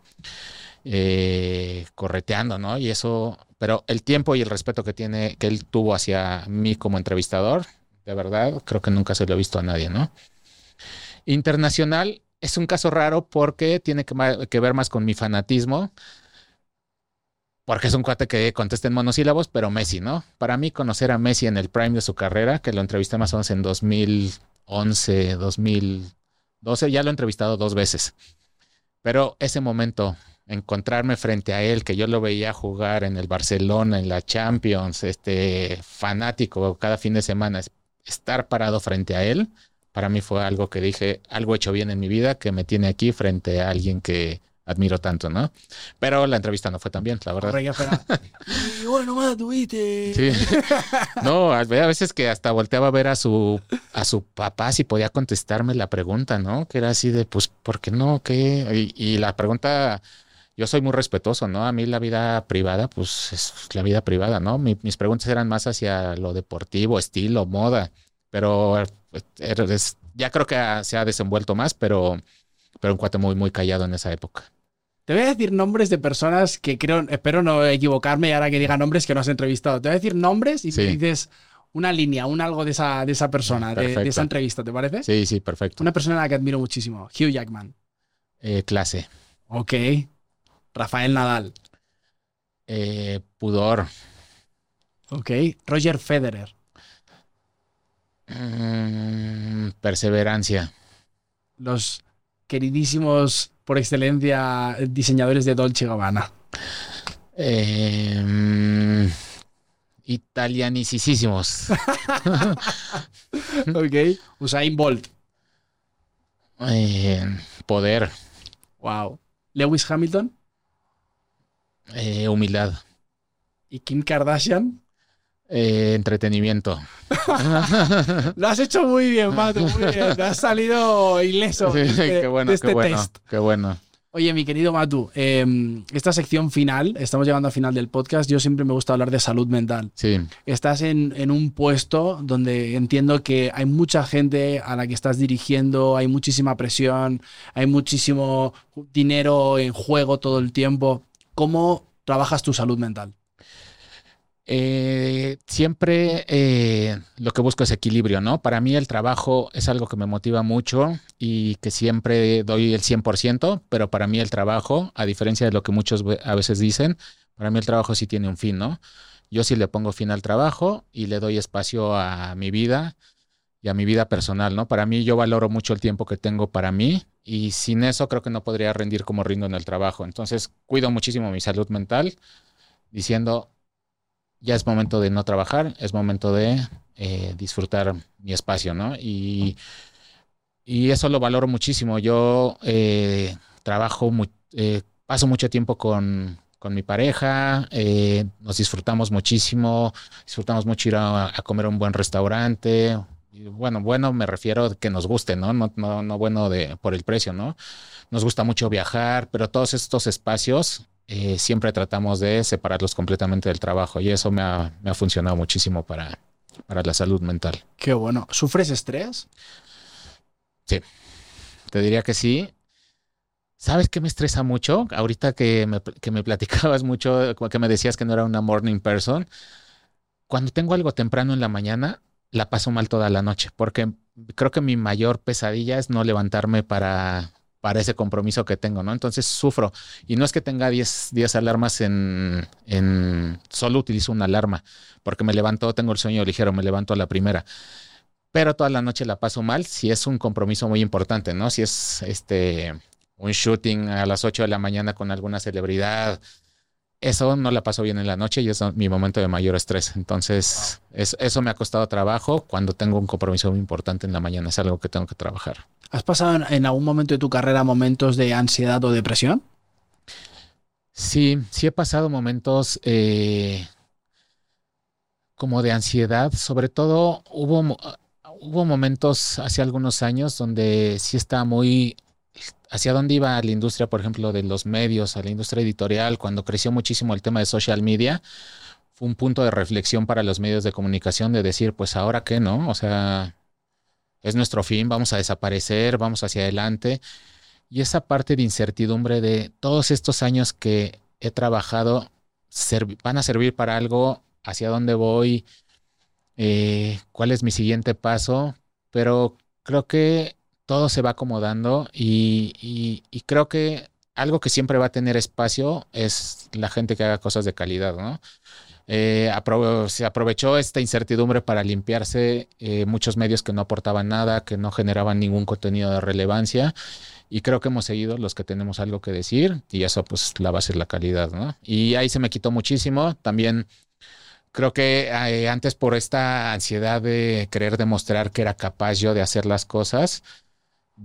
eh, correteando, ¿no? Y eso, pero el tiempo y el respeto que tiene, que él tuvo hacia mí como entrevistador, de verdad, creo que nunca se lo he visto a nadie, ¿no? Internacional es un caso raro porque tiene que ver más con mi fanatismo porque es un cuate que contesta en monosílabos, pero Messi, ¿no? Para mí conocer a Messi en el prime de su carrera, que lo entrevisté más o menos en 2011, 2012, ya lo he entrevistado dos veces. Pero ese momento, encontrarme frente a él, que yo lo veía jugar en el Barcelona, en la Champions, este fanático cada fin de semana, estar parado frente a él, para mí fue algo que dije, algo hecho bien en mi vida, que me tiene aquí frente a alguien que admiro tanto, ¿no? Pero la entrevista no fue tan bien, la verdad. y bueno, más tuviste. Sí. No, a veces que hasta volteaba a ver a su a su papá si podía contestarme la pregunta, ¿no? Que era así de, pues, ¿por qué no? ¿Qué? Y, la pregunta, yo soy muy respetuoso, ¿no? A mí la vida privada, pues, es la vida privada, ¿no? mis preguntas eran más hacia lo deportivo, estilo, moda, pero pues, ya creo que se ha desenvuelto más, pero pero un cuate muy, muy callado en esa época. Te voy a decir nombres de personas que creo, espero no equivocarme y ahora que diga nombres que no has entrevistado. Te voy a decir nombres y dices una línea, un algo de esa, de esa persona, de, esa entrevista, ¿te parece? Sí, sí, perfecto. Una persona a la que admiro muchísimo, Hugh Jackman. Eh, clase. Ok. Rafael Nadal. Eh, pudor. Ok. Roger Federer. Mm, perseverancia. Los queridísimos por excelencia diseñadores de Dolce Gabbana? Eh, italianicísimos. ok. Usain Bolt. Eh, poder. Wow. Lewis Hamilton. Eh, humildad. ¿Y Kim Kardashian? Eh, entretenimiento. Lo has hecho muy bien, Pato, muy bien. Te has salido ileso qué bueno, qué este bueno, Qué bueno. Oye, mi querido Matu, em, esta sección final, estamos llegando al final del podcast, yo siempre me gusta hablar de salud mental. Sí. Estás en, en, un puesto donde entiendo que hay mucha gente a la que estás dirigiendo, hay muchísima presión, hay muchísimo dinero en juego todo el tiempo. ¿Cómo trabajas tu salud mental? Eh, siempre eh, lo que busco es equilibrio, ¿no? Para mí el trabajo es algo que me motiva mucho y que siempre doy el 100%, pero para mí el trabajo, a diferencia de lo que muchos a veces dicen, para mí el trabajo sí tiene un fin, ¿no? Yo sí le pongo fin al trabajo y le doy espacio a mi vida y a mi vida personal, ¿no? Para mí yo valoro mucho el tiempo que tengo para mí y sin eso creo que no podría rendir como rindo en el trabajo. Entonces cuido muchísimo mi salud mental diciendo, ya es momento de no trabajar, es momento de eh, disfrutar mi espacio, ¿no? Y, y, eso lo valoro muchísimo. Yo eh, trabajo, eh, paso mucho tiempo con, con mi pareja, nos disfrutamos muchísimo, disfrutamos mucho ir a, a comer a un buen restaurante. Bueno, bueno, me refiero a que nos guste, ¿no? No, no, no bueno de, por el precio, ¿no? Nos gusta mucho viajar, pero todos estos espacios eh, siempre tratamos de separarlos completamente del trabajo y eso me ha, me ha funcionado muchísimo para, para la salud mental. Qué bueno. ¿Sufres estrés? Sí, te diría que sí. ¿Sabes qué me estresa mucho? Ahorita que me, que me platicabas mucho, que me decías que no era una morning person, cuando tengo algo temprano en la mañana, la paso mal toda la noche, porque creo que mi mayor pesadilla es no levantarme para, para ese compromiso que tengo, ¿no? Entonces sufro. Y no es que tenga 10, 10 alarmas en, en, Solo utilizo una alarma, porque me levanto, tengo el sueño ligero, me levanto a la primera. Pero toda la noche la paso mal si es un compromiso muy importante, ¿no? Si es este un shooting a las 8 de la mañana con alguna celebridad. Eso no la paso bien en la noche y es mi momento de mayor estrés. Entonces, eso me ha costado trabajo cuando tengo un compromiso muy importante en la mañana. Es algo que tengo que trabajar. ¿Has pasado en algún momento de tu carrera momentos de ansiedad o depresión? Sí, sí he pasado momentos eh, como de ansiedad. Sobre todo hubo, hubo momentos hace algunos años donde sí estaba muy hacia dónde iba la industria, por ejemplo, de los medios, a la industria editorial, cuando creció muchísimo el tema de social media, fue un punto de reflexión para los medios de comunicación de decir, pues ahora qué, ¿no? O sea, es nuestro fin, vamos a desaparecer, vamos hacia adelante. Y esa parte de incertidumbre de todos estos años que he trabajado van a servir para algo, hacia dónde voy, eh, cuál es mi siguiente paso, pero creo que todo se va acomodando y, creo que algo que siempre va a tener espacio es la gente que haga cosas de calidad, ¿no? Eh, se aprovechó esta incertidumbre para limpiarse eh, muchos medios que no aportaban nada, que no generaban ningún contenido de relevancia. Y creo que hemos seguido los que tenemos algo que decir y eso pues la base es la calidad, ¿no? Y ahí se me quitó muchísimo. También creo que eh, antes por esta ansiedad de querer demostrar que era capaz yo de hacer las cosas,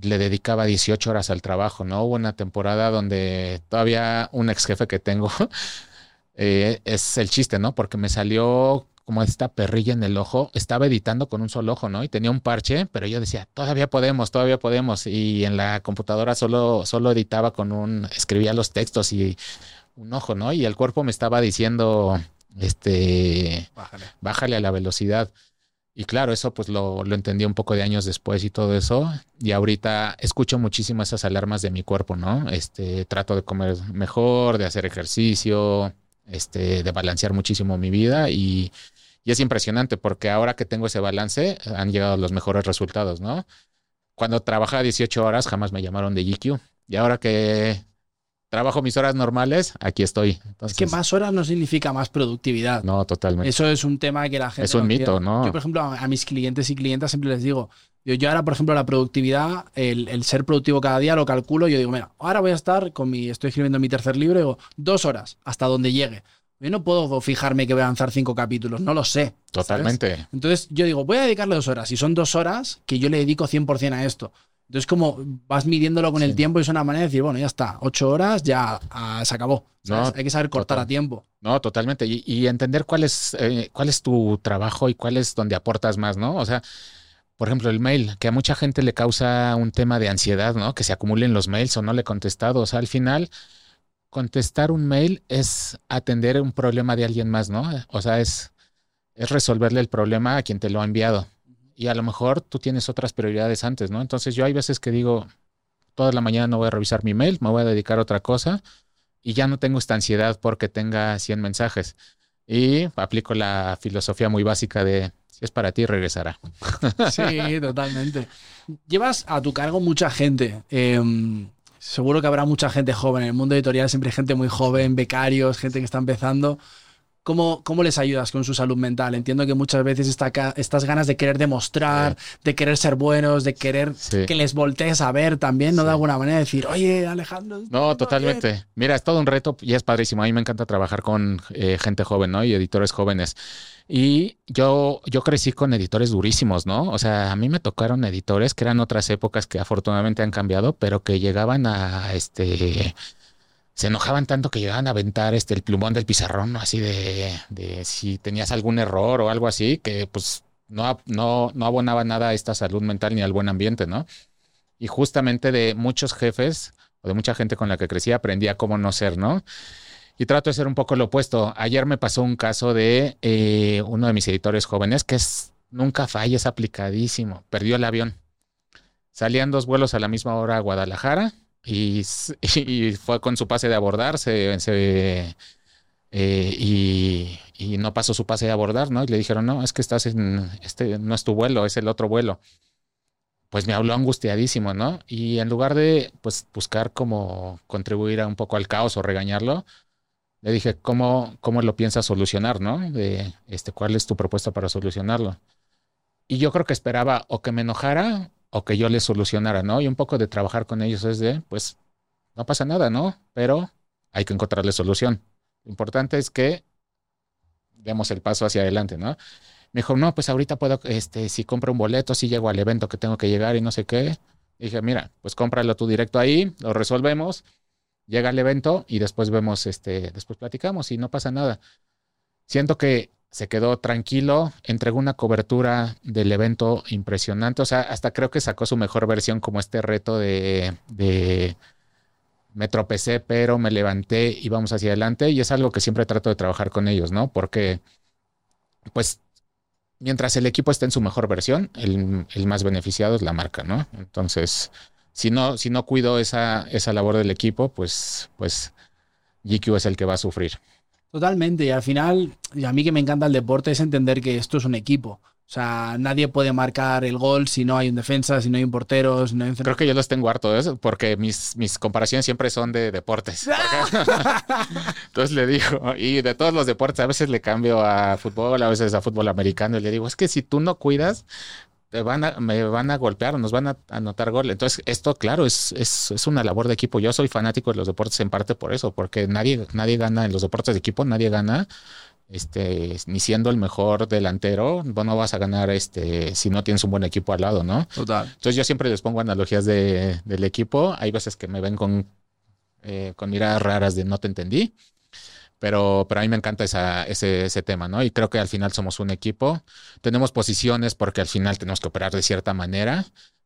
le dedicaba 18 horas al trabajo, ¿no? Hubo una temporada donde todavía un ex jefe que tengo Eh, es el chiste, ¿no? Porque me salió como esta perrilla en el ojo, estaba editando con un solo ojo, ¿no? Y tenía un parche, pero yo decía, todavía podemos, todavía podemos. Y en la computadora solo, solo editaba con un, escribía los textos y un ojo, ¿no? Y el cuerpo me estaba diciendo, este, bájale, bájale a la velocidad. Y claro, eso pues lo, lo, entendí un poco de años después y todo eso. Y ahorita escucho muchísimo esas alarmas de mi cuerpo, ¿no? Este, trato de comer mejor, de hacer ejercicio, este, de balancear muchísimo mi vida y, es impresionante porque ahora que tengo ese balance han llegado los mejores resultados, ¿no? Cuando trabajaba 18 horas jamás me llamaron de GQ y ahora que trabajo mis horas normales, aquí estoy. es que más horas no significa más productividad. No, totalmente. Eso es un tema que la gente... Es un mito, ¿no? Yo, por ejemplo, a, mis clientes y clientas siempre les digo, yo, yo ahora, por ejemplo, la productividad, el, ser productivo cada día, lo calculo. Yo digo, mira, ahora voy a estar con mi, estoy escribiendo mi tercer libro, digo, dos horas hasta donde llegue. Yo no puedo fijarme que voy a avanzar cinco capítulos, no lo sé. Totalmente. Entonces yo digo, voy a dedicarle dos horas. Y son dos horas que yo le dedico 100% a esto. Entonces, como vas midiéndolo con el tiempo y es una manera de decir, bueno, ya está, ocho horas, ya ah, se acabó. Hay que saber cortar a tiempo. No, totalmente. Y, entender cuál es, eh, cuál es tu trabajo y cuál es donde aportas más, ¿no? O sea, por ejemplo, el mail, que a mucha gente le causa un tema de ansiedad, ¿no? Que se acumulen los mails o no le he contestado. O sea, al final, contestar un mail es atender un problema de alguien más, ¿no? O sea, es, es resolverle el problema a quien te lo ha enviado. Y a lo mejor tú tienes otras prioridades antes, ¿no? Entonces yo hay veces que digo, toda la mañana no voy a revisar mi mail, me voy a dedicar a otra cosa y ya no tengo esta ansiedad porque tenga 100 mensajes. Y aplico la filosofía muy básica de si es para ti, regresará. Sí, totalmente. Llevas a tu cargo mucha gente. Em, seguro que habrá mucha gente joven. En el mundo editorial siempre hay gente muy joven, becarios, gente que está empezando. ¿Cómo, ¿Cómo, les ayudas con su salud mental? Entiendo que muchas veces está estas ganas de querer demostrar, de querer ser buenos, de querer que les voltees a ver también, ¿no? De alguna manera decir, oye, Alejandro. No, totalmente. Mira, es todo un reto y es padrísimo. A mí me encanta trabajar con eh, gente joven, ¿no? Y editores jóvenes. Y yo, yo crecí con editores durísimos, ¿no? O sea, a mí me tocaron editores que eran otras épocas que afortunadamente han cambiado, pero que llegaban a este se enojaban tanto que llegaban a aventar este, el plumón del pizarrón, así de, de, si tenías algún error o algo así, que pues no, no, no abonaba nada a esta salud mental ni al buen ambiente, ¿no? Y justamente de muchos jefes o de mucha gente con la que crecí aprendí a cómo no ser, ¿no? Y trato de ser un poco lo opuesto. Ayer me pasó un caso de eh, uno de mis editores jóvenes que es, nunca falla, es aplicadísimo. Perdió el avión. Salían dos vuelos a la misma hora a Guadalajara y, fue con su pase de abordar eh, y, no pasó su pase de abordar, ¿no? Y le dijeron, no, es que estás en, este no es tu vuelo, es el otro vuelo. Pues me habló angustiadísimo, ¿no? Y en lugar de, pues, buscar cómo contribuir a un poco al caos o regañarlo, le dije, ¿cómo, cómo lo piensas solucionar, no? De, este, ¿cuál es tu propuesta para solucionarlo? Y yo creo que esperaba o que me enojara o que yo les solucionara, ¿no? Y un poco de trabajar con ellos es de, pues, no pasa nada, ¿no? Pero hay que encontrarle solución. Lo importante es que demos el paso hacia adelante, ¿no? Me dijo, no, pues ahorita puedo, este, si compro un boleto, si llego al evento que tengo que llegar y no sé qué. dije, mira, pues cómpralo tú directo ahí, lo resolvemos, llega al evento y después vemos, este, después platicamos y no pasa nada. Siento que se quedó tranquilo, entregó una cobertura del evento impresionante, o sea, hasta creo que sacó su mejor versión como este reto de, me tropecé, pero me levanté y vamos hacia adelante y es algo que siempre trato de trabajar con ellos, ¿no? Porque, pues, mientras el equipo esté en su mejor versión, el, el más beneficiado es la marca, ¿no? Entonces, si no, si no cuido esa, esa labor del equipo, pues, pues GQ es el que va a sufrir. Totalmente, y al final, y a mí que me encanta el deporte, es entender que esto es un equipo. O sea, nadie puede marcar el gol si no hay un defensa, si no hay un portero, si no hay un... Creo que yo los tengo harto eso, porque mis, mis comparaciones siempre son de deportes. Entonces le digo, y de todos los deportes, a veces le cambio a fútbol, a veces a fútbol americano, y le digo, es que si tú no cuidas, van a, me van a golpear, nos van a anotar gol. Entonces, esto, claro, es, es, es, una labor de equipo. Yo soy fanático de los deportes en parte por eso, porque nadie, nadie gana en los deportes de equipo, nadie gana. Este, ni siendo el mejor delantero, no vas a ganar este, si no tienes un buen equipo al lado, ¿no? Total. Entonces yo siempre les pongo analogías de, del equipo. Hay veces que me ven con, eh, con miradas raras de no te entendí. Pero, pero a mí me encanta esa, ese, ese tema, ¿no? Y creo que al final somos un equipo. Tenemos posiciones porque al final tenemos que operar de cierta manera,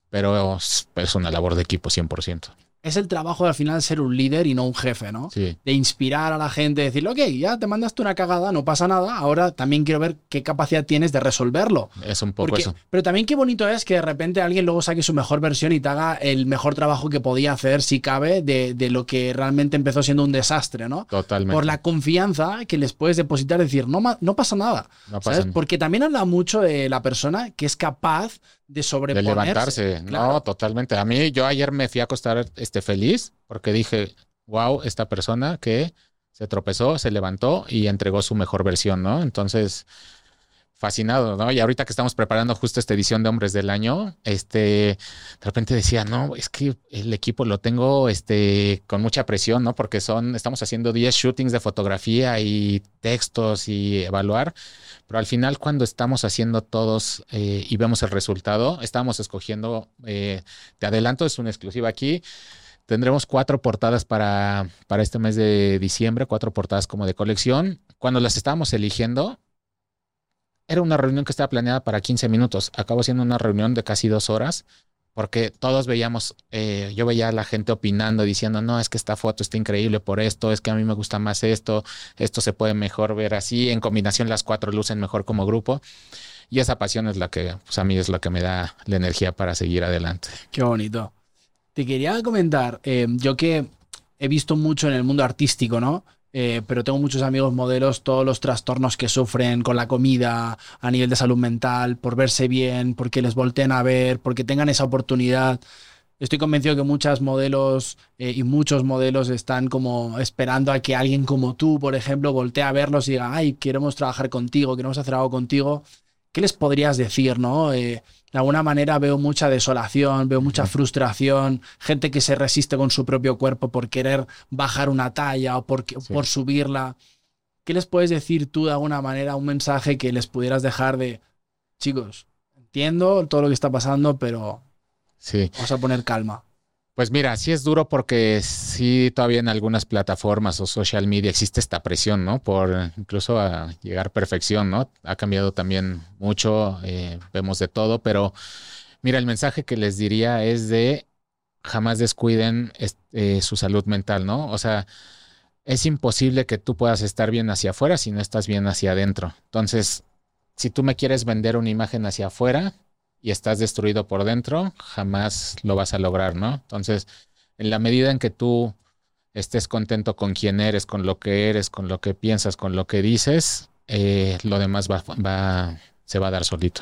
pero es una labor de equipo 100% es el trabajo de al final ser un líder y no un jefe, ¿no? Sí. De inspirar a la gente, decirle, ok, ya te mandaste una cagada, no pasa nada, ahora también quiero ver qué capacidad tienes de resolverlo. Es un poco eso. Pero también qué bonito es que de repente alguien luego saque su mejor versión y te haga el mejor trabajo que podía hacer, si cabe, de, de lo que realmente empezó siendo un desastre, ¿no? Totalmente. Por la confianza que les puedes depositar, decir, no, no pasa nada. No pasa Porque también habla mucho de la persona que es capaz de sobreponerse. De levantarse. No, totalmente. A mí, yo ayer me fui a acostar este, feliz porque dije, wow, esta persona que se tropezó, se levantó y entregó su mejor versión, ¿no? Entonces, fascinado, ¿no? Y ahorita que estamos preparando justo esta edición de Hombres del Año, este, de repente decía, no, es que el equipo lo tengo, este, con mucha presión, ¿no? Porque son, estamos haciendo 10 shootings de fotografía y textos y evaluar, pero al final cuando estamos haciendo todos eh, y vemos el resultado, estamos escogiendo, eh, te adelanto, es una exclusiva aquí, Tendremos cuatro portadas para, para este mes de diciembre, cuatro portadas como de colección. Cuando las estábamos eligiendo, era una reunión que estaba planeada para 15 minutos. Acabó siendo una reunión de casi dos horas porque todos veíamos, eh, yo veía a la gente opinando, diciendo, no, es que esta foto está increíble por esto, es que a mí me gusta más esto, esto se puede mejor ver así, en combinación las cuatro lucen mejor como grupo. Y esa pasión es la que, pues a mí es la que me da la energía para seguir adelante. Qué bonito. Te quería comentar, eh, yo que he visto mucho en el mundo artístico, ¿no? Eh, pero tengo muchos amigos modelos, todos los trastornos que sufren con la comida a nivel de salud mental, por verse bien, porque les volteen a ver, porque tengan esa oportunidad. Estoy convencido que muchas modelos eh, y muchos modelos están como esperando a que alguien como tú, por ejemplo, voltee a verlos y diga, ay, queremos trabajar contigo, queremos hacer algo contigo. ¿Qué les podrías decir, no? Eh, de alguna manera veo mucha desolación, veo mucha frustración, gente que se resiste con su propio cuerpo por querer bajar una talla o por, por subirla. ¿Qué les puedes decir tú de alguna manera, un mensaje que les pudieras dejar de, chicos, entiendo todo lo que está pasando, pero sí. vamos a poner calma? Pues mira, sí es duro porque sí todavía en algunas plataformas o social media existe esta presión, ¿no? Por incluso a llegar a perfección, ¿no? Ha cambiado también mucho, eh, vemos de todo, pero mira, el mensaje que les diría es de jamás descuiden eh, su salud mental, ¿no? O sea, es imposible que tú puedas estar bien hacia afuera si no estás bien hacia adentro. Entonces, si tú me quieres vender una imagen hacia afuera, y estás destruido por dentro, jamás lo vas a lograr, ¿no? Entonces, en la medida en que tú estés contento con quién eres, con lo que eres, con lo que piensas, con lo que dices, eh, lo demás va, va, se va a dar solito.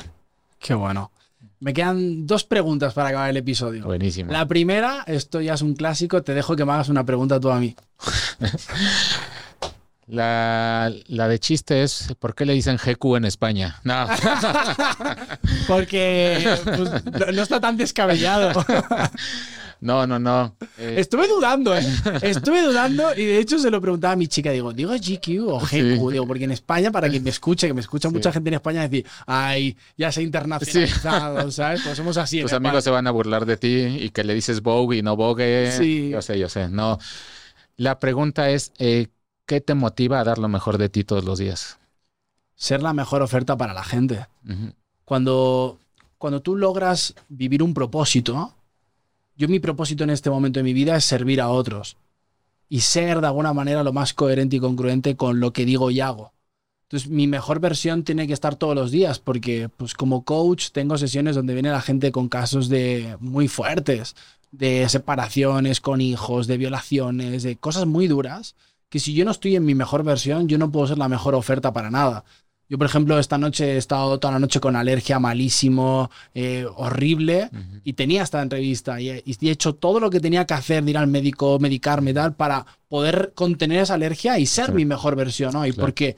Qué bueno. Me quedan dos preguntas para acabar el episodio. Buenísimo. La primera, esto ya es un clásico, te dejo que me hagas una pregunta tú a mí. La, la, de chiste es, ¿por qué le dicen GQ en España? No. Porque pues, no, está tan descabellado. No, no, no. Eh, Estuve dudando, ¿eh? Estuve dudando y de hecho se lo preguntaba a mi chica. Digo, ¿digo GQ o GQ? Digo, porque en España, para quien me escuche, que me escucha mucha gente en España, decir, ay, ya se ha internacionalizado, ¿sabes? Pues somos así. Tus amigos se van a burlar de ti y que le dices Vogue y no Vogue. Sí. Yo sé, yo sé. No. La pregunta es, eh, ¿Qué te motiva a dar lo mejor de ti todos los días? Ser la mejor oferta para la gente. cuando, cuando tú logras vivir un propósito, yo mi propósito en este momento de mi vida es servir a otros y ser de alguna manera lo más coherente y congruente con lo que digo y hago. Entonces, mi mejor versión tiene que estar todos los días, porque pues como coach tengo sesiones donde viene la gente con casos de muy fuertes, de separaciones con hijos, de violaciones, de cosas muy duras que si yo no estoy en mi mejor versión, yo no puedo ser la mejor oferta para nada. Yo, por ejemplo, esta noche he estado toda la noche con alergia malísimo, eh, horrible, y tenía esta entrevista y he, hecho todo lo que tenía que hacer, de ir al médico, medicarme y tal, para poder contener esa alergia y ser mi mejor versión hoy. Porque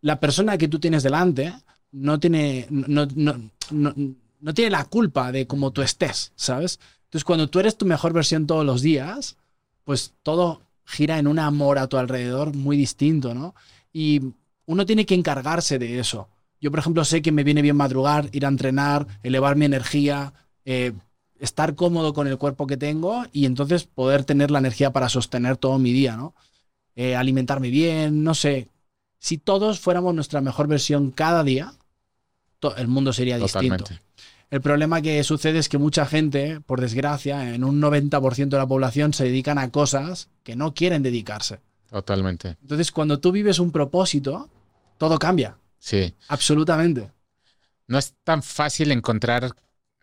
la persona que tú tienes delante no tiene, no, no tiene la culpa de cómo tú estés, ¿sabes? Entonces, cuando tú eres tu mejor versión todos los días, pues todo gira en un amor a tu alrededor muy distinto, ¿no? Y uno tiene que encargarse de eso. Yo, por ejemplo, sé que me viene bien madrugar, ir a entrenar, elevar mi energía, eh, estar cómodo con el cuerpo que tengo y entonces poder tener la energía para sostener todo mi día, ¿no? Eh, alimentarme bien, no sé. Si todos fuéramos nuestra mejor versión cada día, el mundo sería distinto. El problema que sucede es que mucha gente, por desgracia, en un 90% de la población se dedican a cosas que no quieren dedicarse. Totalmente. Entonces, cuando tú vives un propósito, todo cambia. Sí. Absolutamente. No es tan fácil encontrar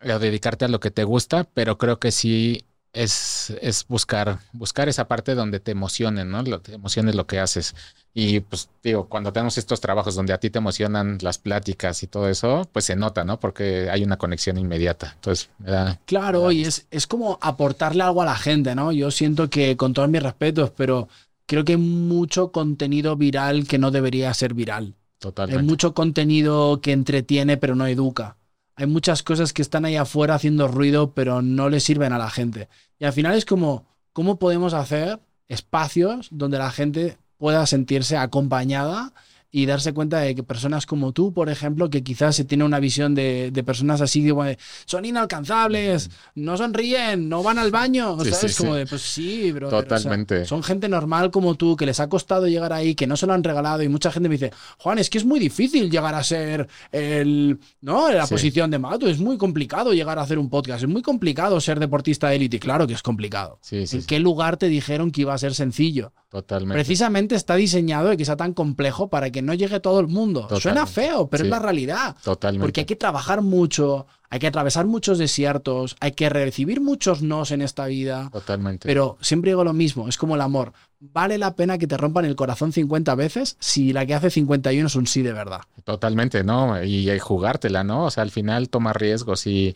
o dedicarte a lo que te gusta, pero creo que sí es, es buscar, buscar esa parte donde te emocionen, ¿no? Lo, te emociones lo que haces. Y pues digo, cuando tenemos estos trabajos donde a ti te emocionan las pláticas y todo eso, pues se nota, ¿no? Porque hay una conexión inmediata. Entonces, me da, Claro, y es, es como aportarle algo a la gente, ¿no? Yo siento que, con todos mis respetos, pero creo que hay mucho contenido viral que no debería ser viral. Totalmente. Hay mucho contenido que entretiene, pero no educa. Hay muchas cosas que están ahí afuera haciendo ruido, pero no le sirven a la gente. Y al final es como, ¿cómo podemos hacer espacios donde la gente pueda sentirse acompañada y darse cuenta de que personas como tú, por ejemplo, que quizás se tiene una visión de, de personas así que son inalcanzables, no sonríen, no van al baño, ¿sabes? como de, pues sí, bro. Totalmente. son gente normal como tú, que les ha costado llegar ahí, que no se lo han regalado y mucha gente me dice, Juan, es que es muy difícil llegar a ser el, ¿no? La posición de Mato, es muy complicado llegar a hacer un podcast, es muy complicado ser deportista de élite, claro que es complicado. ¿En qué lugar te dijeron que iba a ser sencillo? Totalmente. Precisamente está diseñado que sea tan complejo para que no llegue todo el mundo. Suena feo, pero es la realidad. Totalmente. Porque hay que trabajar mucho, hay que atravesar muchos desiertos, hay que recibir muchos nos en esta vida. Totalmente. Pero siempre digo lo mismo, es como el amor. Vale la pena que te rompan el corazón 50 veces si la que hace 51 es un sí de verdad. Totalmente, ¿no? Y, jugártela, ¿no? O sea, al final toma riesgos y,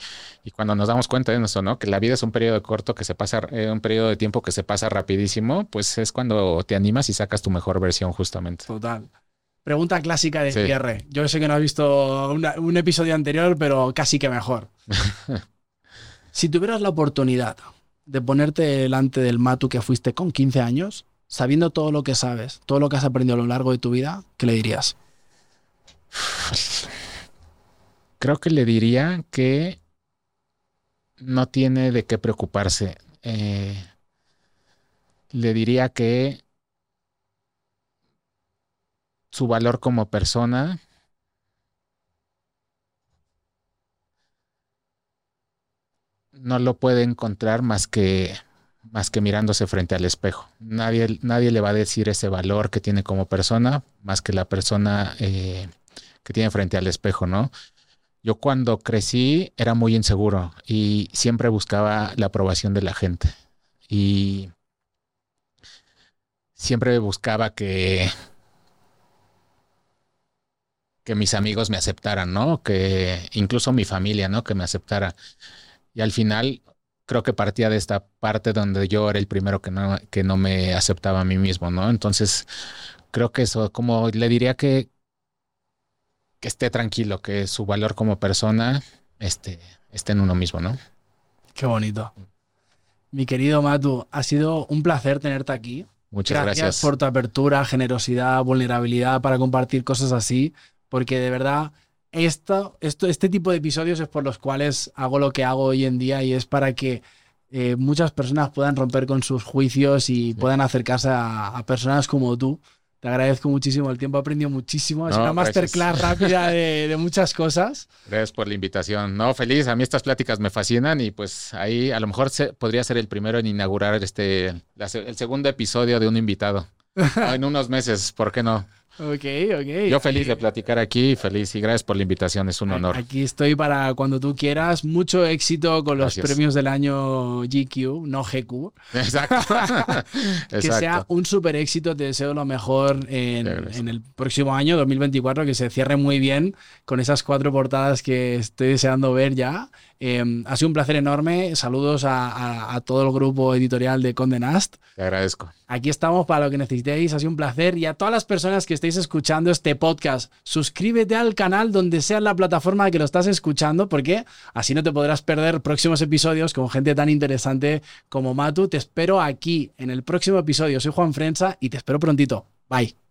cuando nos damos cuenta de eso, ¿no? Que la vida es un periodo corto que se pasa, eh, un periodo de tiempo que se pasa rapidísimo, pues es cuando te animas y sacas tu mejor versión justamente. Total. Pregunta clásica de cierre. Yo sé que no has visto un episodio anterior, pero casi que mejor. si tuvieras la oportunidad de ponerte delante del Matu que fuiste con 15 años, sabiendo todo lo que sabes, todo lo que has aprendido a lo largo de tu vida, ¿qué le dirías? Creo que le diría que no tiene de qué preocuparse. Eh, le diría que su valor como persona. No lo puede encontrar más que, más que mirándose frente al espejo. Nadie, nadie le va a decir ese valor que tiene como persona más que la persona eh, que tiene frente al espejo, ¿no? Yo cuando crecí era muy inseguro y siempre buscaba la aprobación de la gente. Y siempre buscaba que, que mis amigos me aceptaran, ¿no? Que incluso mi familia, ¿no? Que me aceptara. Y al final creo que partía de esta parte donde yo era el primero que no, que no me aceptaba a mí mismo, ¿no? Entonces, creo que eso, como le diría que, que esté tranquilo, que su valor como persona esté, esté en uno mismo, ¿no? Qué bonito. Mi querido Matu, ha sido un placer tenerte aquí. Muchas gracias. Gracias por tu apertura, generosidad, vulnerabilidad para compartir cosas así porque de verdad esto, esto, este tipo de episodios es por los cuales hago lo que hago hoy en día y es para que eh, muchas personas puedan romper con sus juicios y puedan acercarse a, personas como tú. Te agradezco muchísimo el tiempo, he aprendido muchísimo. Es una masterclass rápida de, muchas cosas. Gracias por la invitación. No, feliz. A mí estas pláticas me fascinan y pues ahí a lo mejor se, podría ser el primero en inaugurar este, el segundo episodio de un invitado. en unos meses, ¿por qué no? Ok, ok. Yo feliz de platicar aquí, feliz y gracias por la invitación, es un honor. Aquí estoy para cuando tú quieras. Mucho éxito con los premios del año GQ, no GQ. Exacto. que sea un super éxito, te deseo lo mejor en, en, el próximo año, 2024, que se cierre muy bien con esas cuatro portadas que estoy deseando ver ya. Em, ha sido un placer enorme. Saludos a, todo el grupo editorial de Conde Nast. Te agradezco. Aquí estamos para lo que necesitéis. Ha sido un placer. Y a todas las personas que estéis escuchando este podcast, suscríbete al canal donde sea la plataforma que lo estás escuchando, porque así no te podrás perder próximos episodios con gente tan interesante como Matu. Te espero aquí en el próximo episodio. Soy Juan Frenza y te espero prontito. Bye.